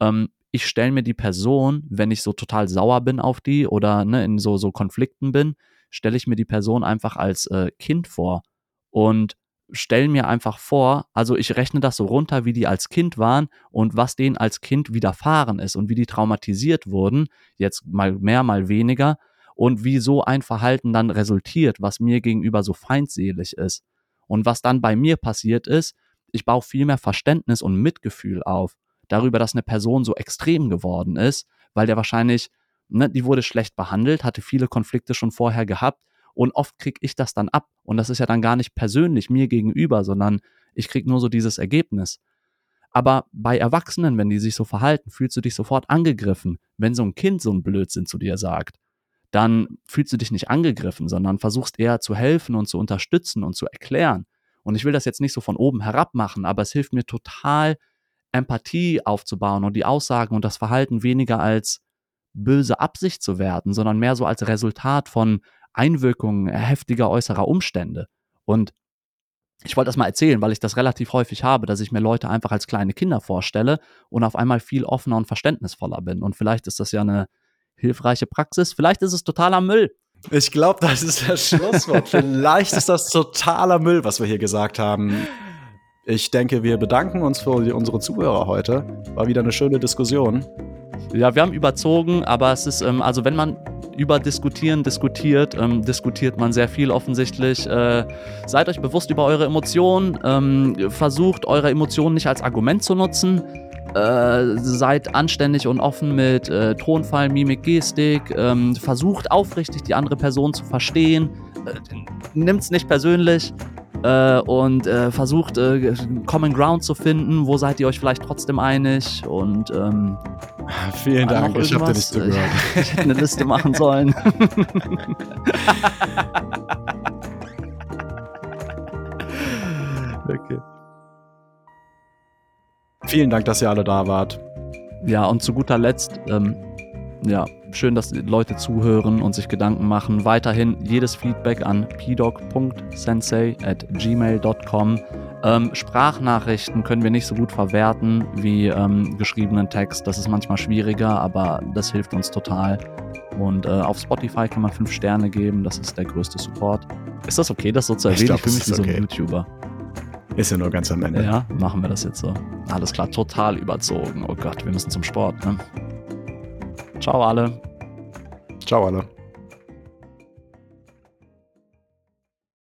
Ähm, ich stelle mir die Person, wenn ich so total sauer bin auf die oder ne, in so, so Konflikten bin, stelle ich mir die Person einfach als äh, Kind vor und stelle mir einfach vor, also ich rechne das so runter, wie die als Kind waren und was denen als Kind widerfahren ist und wie die traumatisiert wurden, jetzt mal mehr, mal weniger und wie so ein Verhalten dann resultiert, was mir gegenüber so feindselig ist. Und was dann bei mir passiert ist, ich baue viel mehr Verständnis und Mitgefühl auf darüber, dass eine Person so extrem geworden ist, weil der wahrscheinlich, ne, die wurde schlecht behandelt, hatte viele Konflikte schon vorher gehabt und oft kriege ich das dann ab. Und das ist ja dann gar nicht persönlich mir gegenüber, sondern ich kriege nur so dieses Ergebnis. Aber bei Erwachsenen, wenn die sich so verhalten, fühlst du dich sofort angegriffen. Wenn so ein Kind so ein Blödsinn zu dir sagt, dann fühlst du dich nicht angegriffen, sondern versuchst eher zu helfen und zu unterstützen und zu erklären. Und ich will das jetzt nicht so von oben herab machen, aber es hilft mir total, Empathie aufzubauen und die Aussagen und das Verhalten weniger als böse Absicht zu werten, sondern mehr so als Resultat von Einwirkungen heftiger äußerer Umstände. Und ich wollte das mal erzählen, weil ich das relativ häufig habe, dass ich mir Leute einfach als kleine Kinder vorstelle und auf einmal viel offener und verständnisvoller bin. Und vielleicht ist das ja eine hilfreiche Praxis. Vielleicht ist es totaler Müll. Ich glaube, das ist das Schlusswort. vielleicht ist das totaler Müll, was wir hier gesagt haben. Ich denke, wir bedanken uns für unsere Zuhörer heute. War wieder eine schöne Diskussion. Ja, wir haben überzogen, aber es ist, ähm, also wenn man über Diskutieren diskutiert, ähm, diskutiert man sehr viel offensichtlich. Äh, seid euch bewusst über eure Emotionen, ähm, versucht eure Emotionen nicht als Argument zu nutzen. Äh, seid anständig und offen mit äh, Tonfall, Mimik, Gestik. Ähm, versucht aufrichtig die andere Person zu verstehen. Äh, Nimmt es nicht persönlich äh, und äh, versucht äh, Common Ground zu finden. Wo seid ihr euch vielleicht trotzdem einig? Und ähm, [laughs] vielen Dank, ich habe dir nicht zugehört. [laughs] Ich hätte eine Liste machen sollen. [laughs] okay. Vielen Dank, dass ihr alle da wart. Ja, und zu guter Letzt, ähm, ja, schön, dass Leute zuhören und sich Gedanken machen. Weiterhin jedes Feedback an pdoc.sensei at gmail.com. Ähm, Sprachnachrichten können wir nicht so gut verwerten wie ähm, geschriebenen Text. Das ist manchmal schwieriger, aber das hilft uns total. Und äh, auf Spotify kann man fünf Sterne geben. Das ist der größte Support. Ist das okay, das so zu erwähnen? Ich, glaub, ich fühle mich wie okay. so ein YouTuber. Ist ja nur ganz am Ende. Ja, machen wir das jetzt so. Alles klar, total überzogen. Oh Gott, wir müssen zum Sport. Ne? Ciao alle. Ciao alle.